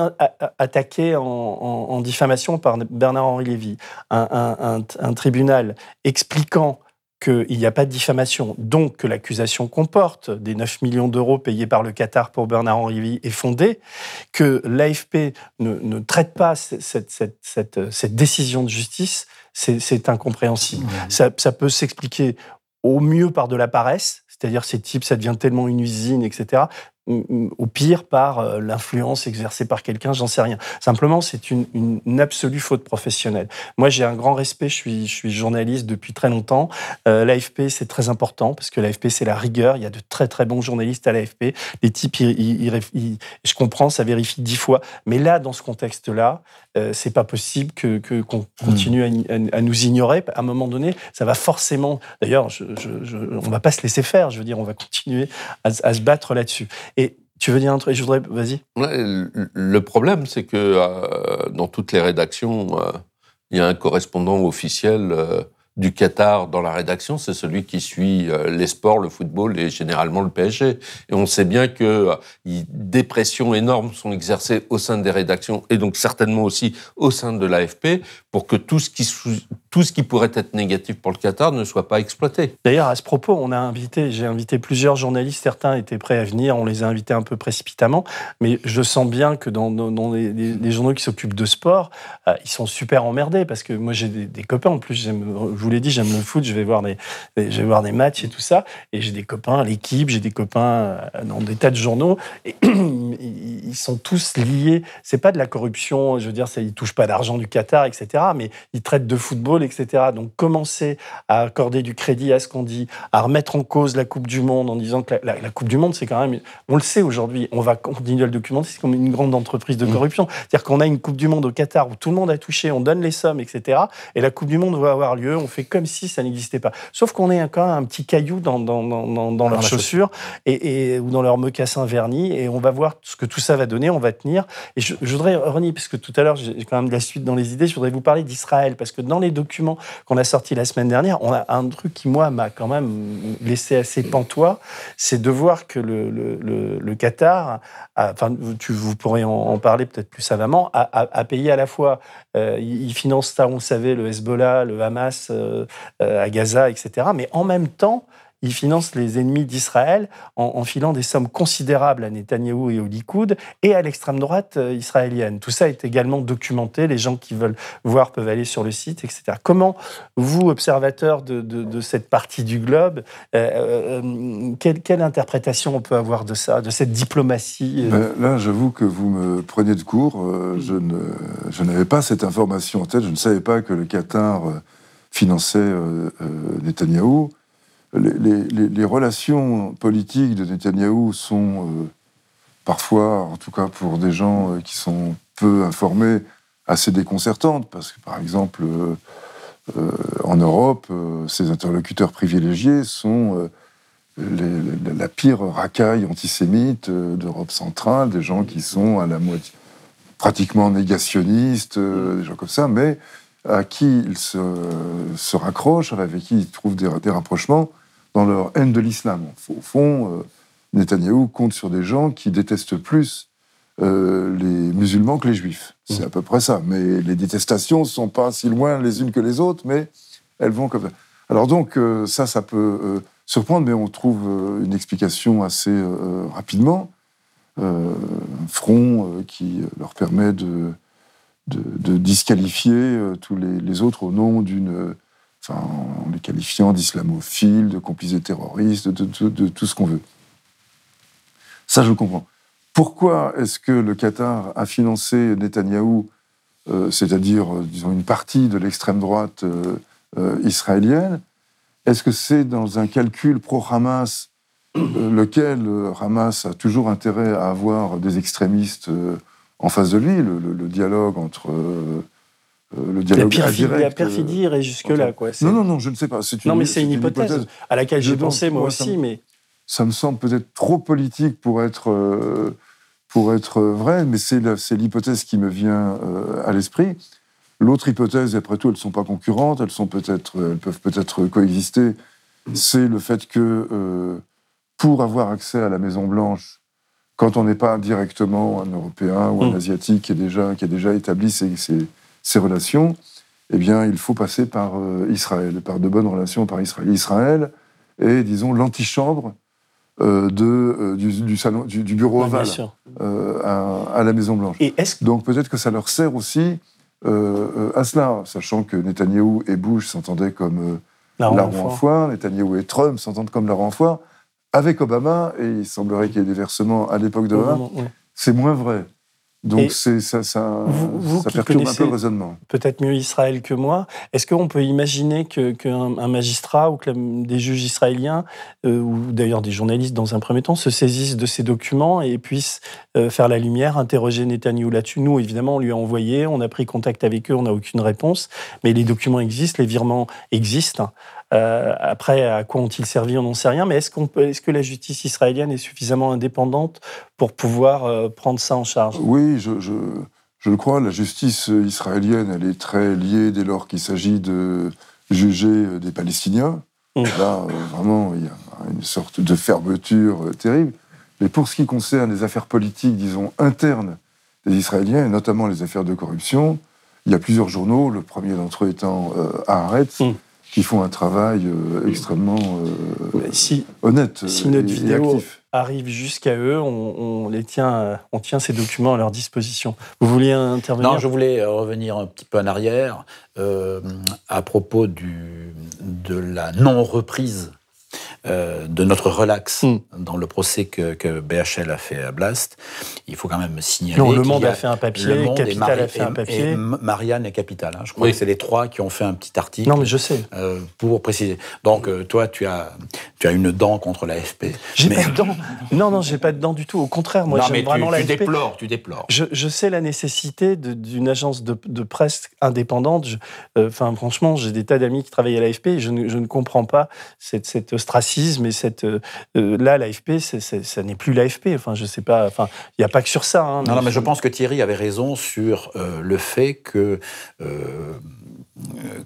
attaqué en, diffamation par Bernard-Henri Lévy, un, un, un, un tribunal expliquant qu'il n'y a pas de diffamation, donc que l'accusation comporte des 9 millions d'euros payés par le Qatar pour Bernard-Henri Lévy est fondée, que l'AFP ne, ne, traite pas cette, cette, cette, cette, décision de justice, c'est incompréhensible. Mmh. Ça, ça, peut s'expliquer au mieux par de la paresse, c'est-à-dire ces types, ça devient tellement une usine, etc au pire par euh, l'influence exercée par quelqu'un, j'en sais rien. Simplement, c'est une, une, absolue faute professionnelle. Moi, j'ai un grand respect, je suis, je suis journaliste depuis très longtemps. Euh, L'AFP, c'est très important parce que l'AFP, c'est la rigueur. Il y a de très très bons journalistes à l'AFP. Les types, ils, ils, je comprends, ça vérifie dix fois. Mais là, dans ce contexte-là, euh, c'est pas possible que qu'on continue à, à, nous ignorer. À un moment donné, ça va forcément. D'ailleurs, je, je, je, on va pas se laisser faire. Je veux dire, on va continuer à, à se battre là-dessus. Et tu veux dire un truc Je voudrais. Vas-y. le problème, c'est que euh, dans toutes les rédactions, euh, il y a un correspondant officiel euh, du Qatar dans la rédaction, c'est celui qui suit les sports, le football et généralement le PSG. Et on sait bien que des pressions énormes sont exercées au sein des rédactions et donc certainement aussi au sein de l'AFP pour que tout ce qui tout ce qui pourrait être négatif pour le Qatar ne soit pas exploité. D'ailleurs, à ce propos, on a invité, j'ai invité plusieurs journalistes, certains étaient prêts à venir, on les a invités un peu précipitamment, mais je sens bien que dans, dans, les, journaux qui s'occupent de sport, euh, ils sont super emmerdés parce que moi j'ai des, copains en plus, j'aime vous l'ai dit, j'aime le foot, je vais voir des, je vais voir des matchs et tout ça. Et j'ai des copains à l'équipe, j'ai des copains euh, dans des tas de journaux. Ils sont tous liés. C'est pas de la corruption, je veux dire, ils touchent pas d'argent du Qatar, etc. Mais ils traitent de football, etc. Donc commencer à accorder du crédit à ce qu'on dit, à remettre en cause la Coupe du Monde en disant que la, la, Coupe du Monde, c'est quand même, on le sait aujourd'hui, on va continuer à le documenter, c'est comme une grande entreprise de mmh. corruption. C'est-à-dire qu'on a une Coupe du Monde au Qatar où tout le monde a touché, on donne les sommes, etc. Et la Coupe du Monde va avoir lieu, on fait comme si ça n'existait pas. Sauf qu'on est quand même un petit caillou dans, dans, dans, dans leurs chaussures et, et, ou dans leurs mocassins vernis et on va voir ce que tout ça va donner, on va tenir. Et je, je voudrais, Ronnie, puisque tout à l'heure j'ai quand même de la suite dans les idées, je voudrais vous parler d'Israël parce que dans les documents qu'on a sortis la semaine dernière, on a un truc qui, moi, m'a quand même laissé assez pantois, c'est de voir que le, le, le, le Qatar, enfin, tu, vous pourrez en, parler peut-être plus savamment, a, payé à la fois, euh, il finance, on savait, le Hezbollah, le Hamas, euh, euh, à Gaza, etc. Mais en même temps, il finance les ennemis d'Israël en, filant des sommes considérables à Netanyahou et au Likoud et à l'extrême droite euh, israélienne. Tout ça est également documenté. Les gens qui veulent voir peuvent aller sur le site, etc. Comment, vous, observateur de, cette partie du globe, euh, euh, quelle, interprétation on peut avoir de ça, de cette diplomatie ben, Là, j'avoue que vous me prenez de court. je, ne, je n'avais pas cette information en tête. Je ne savais pas que le Qatar finançait euh, Netanyahou. Les, relations politiques de Netanyahou sont euh, parfois, en tout cas pour des gens euh, qui sont peu informés, assez déconcertantes, parce que par exemple, euh, en Europe, ses interlocuteurs privilégiés sont la pire racaille antisémite d'Europe centrale, des gens qui sont à la moitié pratiquement négationnistes, des gens comme ça, mais à qui ils se, se raccrochent, avec qui ils trouvent des, des rapprochements dans leur haine de l'islam. Au fond, euh, Netanyahou compte sur des gens qui détestent plus euh, les musulmans que les juifs. C'est mmh. à peu près ça. Mais les détestations ne sont pas si loin les unes que les autres, mais elles vont comme ça. Alors donc, euh, ça, ça peut euh, surprendre, mais on trouve une explication assez rapidement. un front qui leur permet de de, disqualifier euh, tous les, autres au nom d'une. Enfin, en les qualifiant d'islamophiles, de complices de terroristes, de, tout ce qu'on veut. Ça, je comprends. Pourquoi est-ce que le Qatar a financé Netanyahou, euh, c'est-à-dire, euh, disons, une partie de l'extrême droite euh, euh israélienne? Est-ce que c'est dans un calcul pro-Hamas euh, lequel euh, Hamas a toujours intérêt à avoir des extrémistes euh, en face de lui, le, le- le dialogue entre euh, euh, le La dialogue perfidie, indirect, la perfidie irait jusque-là. Quoi. Non, non, non, je ne sais pas. Non, mais c'est une hypothèse à laquelle j'ai pensé moi aussi, me- mais Ça me semble peut-être trop politique pour être, euh, pour être vrai, mais c'est la- l'hypothèse qui me vient euh, à l'esprit. L'autre hypothèse, et après tout, elles ne sont pas concurrentes, elles, sont peut-être, elles peuvent peut-être coexister, c'est le fait que euh, pour avoir accès à la Maison-Blanche, quand on n'est pas directement un Européen ou un Mm. Asiatique qui, est déjà, qui a déjà établi ses, ses- ses relations, eh bien, il faut passer par euh, Israël, par de bonnes relations par Israël. Israël est, disons, l'antichambre euh, de, euh, du, du salon, du, du bureau sûr. euh, à, à la Maison-Blanche. Et est-ce Donc peut-être que ça leur sert aussi à cela, sachant que Netanyahou et Bush s'entendaient comme La la roue en roue en foire. foire, Netanyahou et Trump s'entendent comme la roue en foire. Avec Obama, et il semblerait qu'il y ait des versements à l'époque d'Obama, ouais. c'est moins vrai. Donc ça, ça, vous- vous ça perturbe un peu le raisonnement. peut-être mieux Israël que moi. Est-ce qu'on peut imaginer que- qu'un un magistrat ou que la- des juges israéliens, euh, ou d'ailleurs des journalistes dans un premier temps, se saisissent de ces documents et puissent euh, faire la lumière, interroger Netanyahou là-dessus? Nous, évidemment, on lui a envoyé, on a pris contact avec eux, on n'a aucune réponse, mais les documents existent, les virements existent. Euh, après, à quoi ont-ils servi On n'en sait rien. Mais est-ce qu'on peut, est-ce que la justice israélienne est suffisamment indépendante pour pouvoir euh, prendre ça en charge? Oui, je, je, je le crois. La justice israélienne, elle est très liée dès lors qu'il s'agit de juger euh, des Palestiniens. Mm. Là, euh, vraiment, il y a une sorte de fermeture euh, terrible. Mais pour ce qui concerne les affaires politiques, disons, internes des Israéliens, et notamment les affaires de corruption, il y a plusieurs journaux, le premier d'entre eux étant euh, Haaretz, Mm. Qui font un travail euh, extrêmement euh, Si, honnête si et- notre et vidéo arrive jusqu'à eux, on, on les tient, euh, on tient ces documents à leur disposition. Vous vouliez intervenir? Non, je voulais euh, revenir un petit peu en arrière euh, à propos du, de la non-reprise euh, de notre relax Hmm. dans le procès que, que BHL a fait à Blast. Il faut quand même signaler. Non, Le Monde a fait un papier, Le Monde et Capital a fait un papier. et Marianne et Capital. hein. Je crois Oui. que c'est les trois qui ont fait un petit article. Non, mais je sais. euh, pour préciser. Donc, euh, toi, tu as, tu as une dent contre l'AFP. J'ai Mais- pas de dents. Non, non, j'ai pas de dents du tout. Au contraire, moi, j'aime tu, vraiment tu l'AFP. déplores, tu déplores. Je, je sais la nécessité d'une agence de, de presse indépendante. Enfin, franchement, j'ai des tas d'amis qui travaillent à l'AFP et je ne, je ne comprends pas cette, cet ostracisme et cette. euh, euh, là, l'AFP, ça n'est plus l'AFP. Enfin, je sais pas. Enfin, il n'y a pas que sur ça. hein, Non, non, mais je pense que Thierry avait raison sur euh, le fait que,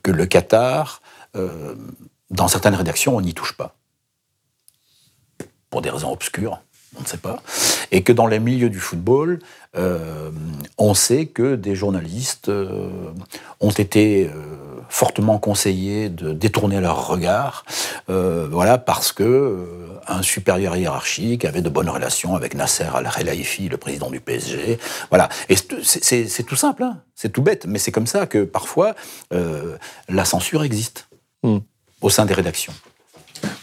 que le Qatar, dans certaines rédactions, on n'y touche pas. Pour des raisons obscures, on ne sait pas. Et que dans les milieux du football, euh, on sait que des journalistes euh, ont été euh, fortement conseillés de détourner leur regard, voilà, parce que un supérieur hiérarchique avait de bonnes relations avec Nasser Al-Khelaifi, le président du PSG. Voilà. Et c'est- tout simple, hein. c'est tout bête, mais c'est comme ça que parfois la censure existe Hmm. au sein des rédactions.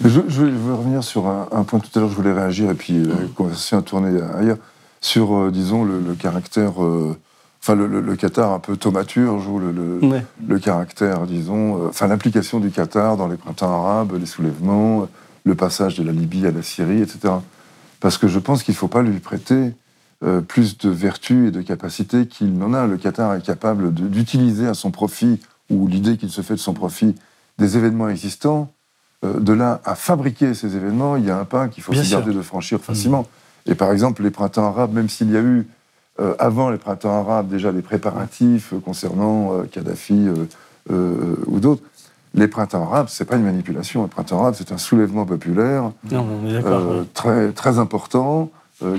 Je, je veux revenir sur un, un point tout à l'heure, je voulais réagir, et puis euh, la conversation a tourné ailleurs, sur, euh, disons, le, le caractère, euh, enfin, le, le- le Qatar un peu thaumaturge, ou le, le, Ouais. le caractère, disons, euh, enfin, l'implication du Qatar dans les printemps arabes, les soulèvements, le passage de la Libye à la Syrie, etc. Parce que je pense qu'il ne faut pas lui prêter euh, plus de vertu et de capacité qu'il n'en a. Le Qatar est capable d'utiliser à son profit, ou l'idée qu'il se fait de son profit, des événements existants. Euh, de là à fabriquer ces événements, il y a un pas qu'il faut Bien se sûr. garder de franchir facilement. Et par exemple, les printemps arabes, même s'il y a eu, euh, avant les printemps arabes, déjà des préparatifs euh, concernant euh, Kadhafi ou d'autres, les printemps arabes, c'est pas une manipulation. Les printemps arabes, c'est un soulèvement populaire Non, très, très important,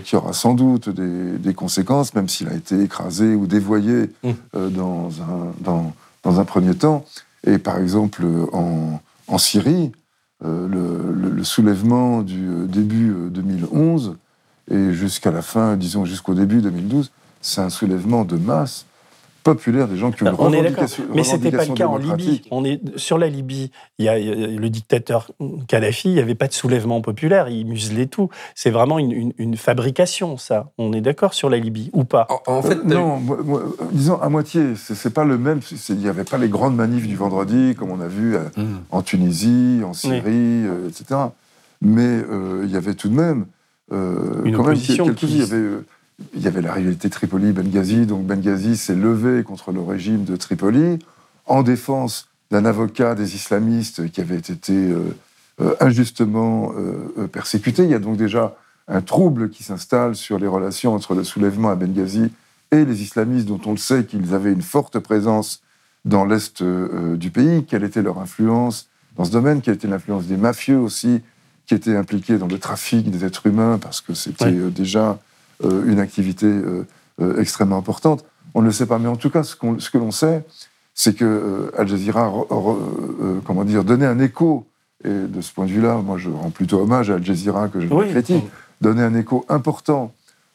qui aura sans doute des, des conséquences, même s'il a été écrasé ou dévoyé Mm. euh, dans, un, dans, dans un premier temps. Et par exemple, en, en Syrie, le, le- le soulèvement du euh, début euh, 2011 et jusqu'à la fin, disons jusqu'au début 2012, c'est un soulèvement de masse populaire des gens qui ont une On est d'accord. revendication, Mais c'était pas le cas en Libye. On est sur la Libye. Il y a, le dictateur Kadhafi. Il n'y avait pas de soulèvement populaire. Il muselait tout. C'est vraiment une, une- une fabrication, ça. On est d'accord sur la Libye ou pas? En, en fait, Euh, non, moi- moi, disons à moitié. C'est pas le même. Il n'y avait pas les grandes manifs du vendredi comme on a vu euh, Mm. en Tunisie, en Syrie, euh, etc. mais euh, il y avait tout de même euh, Une quand même qui- il y avait euh, il y avait la rivalité Tripoli-Benghazi, donc Benghazi s'est levé contre le régime de Tripoli en défense d'un avocat des islamistes qui avait été euh, euh, injustement euh, persécuté. Il y a donc déjà un trouble qui s'installe sur les relations entre le soulèvement à Benghazi et les islamistes, dont on le sait qu'ils avaient une forte présence dans l'est du pays. Quelle était leur influence dans ce domaine Quelle était l'influence des mafieux aussi, qui étaient impliqués dans le trafic des êtres humains, parce que c'était déjà une activité euh, euh, extrêmement importante. On ne le sait pas, mais en tout cas, ce, que l'on sait, c'est que euh, Al Jazeera, re- re- euh, comment dire, donnait un écho. Et de ce point de vue-là, moi, je rends plutôt hommage à Al Jazeera que je Oui. critique, donnait un écho important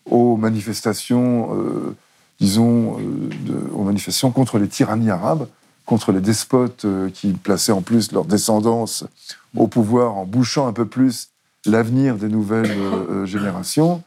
aux manifestations, euh, disons, euh, de- aux manifestations contre les tyrannies arabes, contre les despotes euh, qui plaçaient en plus leur descendance au pouvoir en bouchant un peu plus l'avenir des nouvelles euh, euh, générations.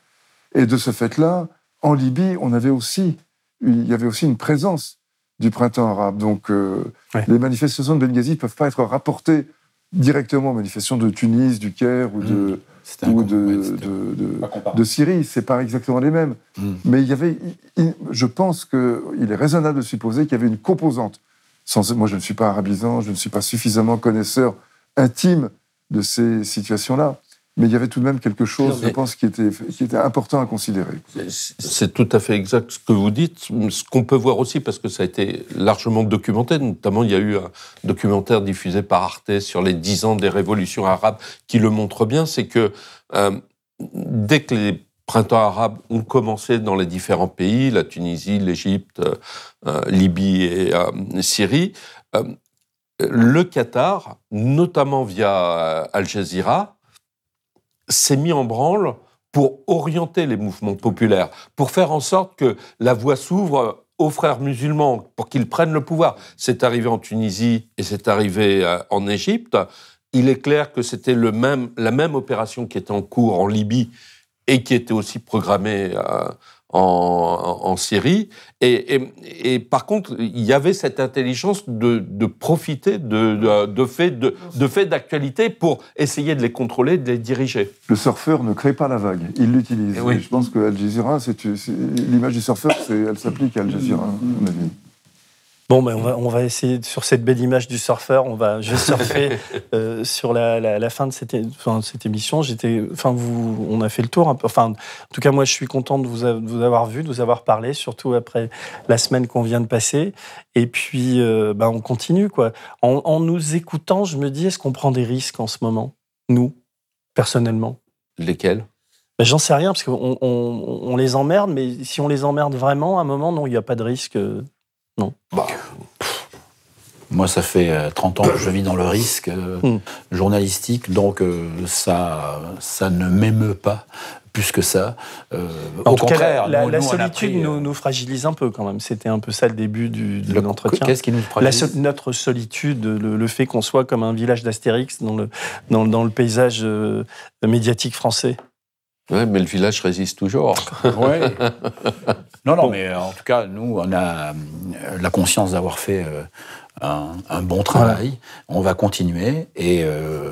Et de ce fait-là, en Libye, on avait aussi, il y avait aussi une présence du printemps arabe. Donc, euh, Ouais. les manifestations de Benghazi ne peuvent pas être rapportées directement aux manifestations de Tunis, du Caire ou de, C'était un ou de, ouais, de- de- de Syrie. C'est pas exactement les mêmes. Mm. Mais il y avait, il- je pense qu'il est raisonnable de supposer qu'il y avait une composante. Sans, moi, je ne suis pas arabisant, je ne suis pas suffisamment connaisseur intime de ces situations-là. Mais il y avait tout de même quelque chose, Non, je pense, qui était, qui était important à considérer. C'est tout à fait exact ce que vous dites. Ce qu'on peut voir aussi, parce que ça a été largement documenté, notamment il y a eu un documentaire diffusé par Arte sur les dix ans des révolutions arabes qui le montre bien, c'est que euh, dès que les printemps arabes ont commencé dans les différents pays, la Tunisie, l'Égypte, euh, euh, Libye et euh, Syrie, le Qatar, notamment via Al Jazeera, s'est mis en branle pour orienter les mouvements populaires, pour faire en sorte que la voie s'ouvre aux frères musulmans, pour qu'ils prennent le pouvoir. C'est arrivé en Tunisie et c'est arrivé euh, en Égypte. Il est clair que c'était même, la même opération qui était en cours en Libye et qui était aussi programmée euh, en, en Syrie. Et, et- et par contre, il y avait cette intelligence de, de profiter de, de, de faits de, de faits d'actualité pour essayer de les contrôler, de les diriger. Le surfeur ne crée pas la vague, il l'utilise. Eh oui. Je pense que Al Jazeera, l'image du surfeur, c'est, elle s'applique à Al Jazeera, à mon avis. Bon, ben on, va, on va essayer, sur cette belle image du surfeur, on va, je vais surfer euh, sur la, la- la fin de cette, enfin, de cette émission. J'étais, enfin, vous, on a fait le tour un peu. Enfin, en tout cas, moi, je suis content de vous, a- de vous avoir vu, de vous avoir parlé, surtout après la semaine qu'on vient de passer. Et puis, euh, ben, on continue, quoi. En, en nous écoutant, je me dis, est-ce qu'on prend des risques en ce moment, nous, personnellement? Lesquels? Ben, J'en sais rien, parce qu'on on, on les emmerde, mais si on les emmerde vraiment, à un moment, non, il n'y a pas de risque. Euh, Non. Moi, ça fait euh, 30 ans que je vis dans le risque euh, Mm. journalistique, donc euh, ça, ça ne m'émeut pas plus que ça. Euh, En au tout cas, contraire, la, nous- la nous, on a solitude pris, euh, nous, nous fragilise un peu quand même. C'était un peu ça le début du, de le- l'entretien. Qu'est-ce qui nous La fragilise so- notre solitude, le, le fait qu'on soit comme un village d'Astérix dans le, dans, dans le paysage euh, médiatique français. Ouais, mais le village résiste toujours. Ouais. Non, non, Bon. mais euh, en tout cas, nous, on a euh, la conscience d'avoir fait euh, un, un bon travail. On va continuer et euh,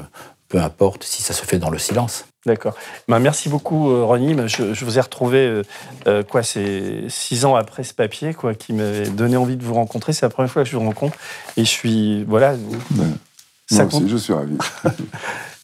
peu importe si ça se fait dans le silence. D'accord. Ben, merci beaucoup, Ronnie. Ben, Je, je vous ai retrouvé, euh, quoi, c'est six ans après ce papier, quoi, qui m'avait donné envie de vous rencontrer. C'est la première fois que je vous rencontre. Et je suis, voilà. Moi Ça aussi, compte. je suis ravi.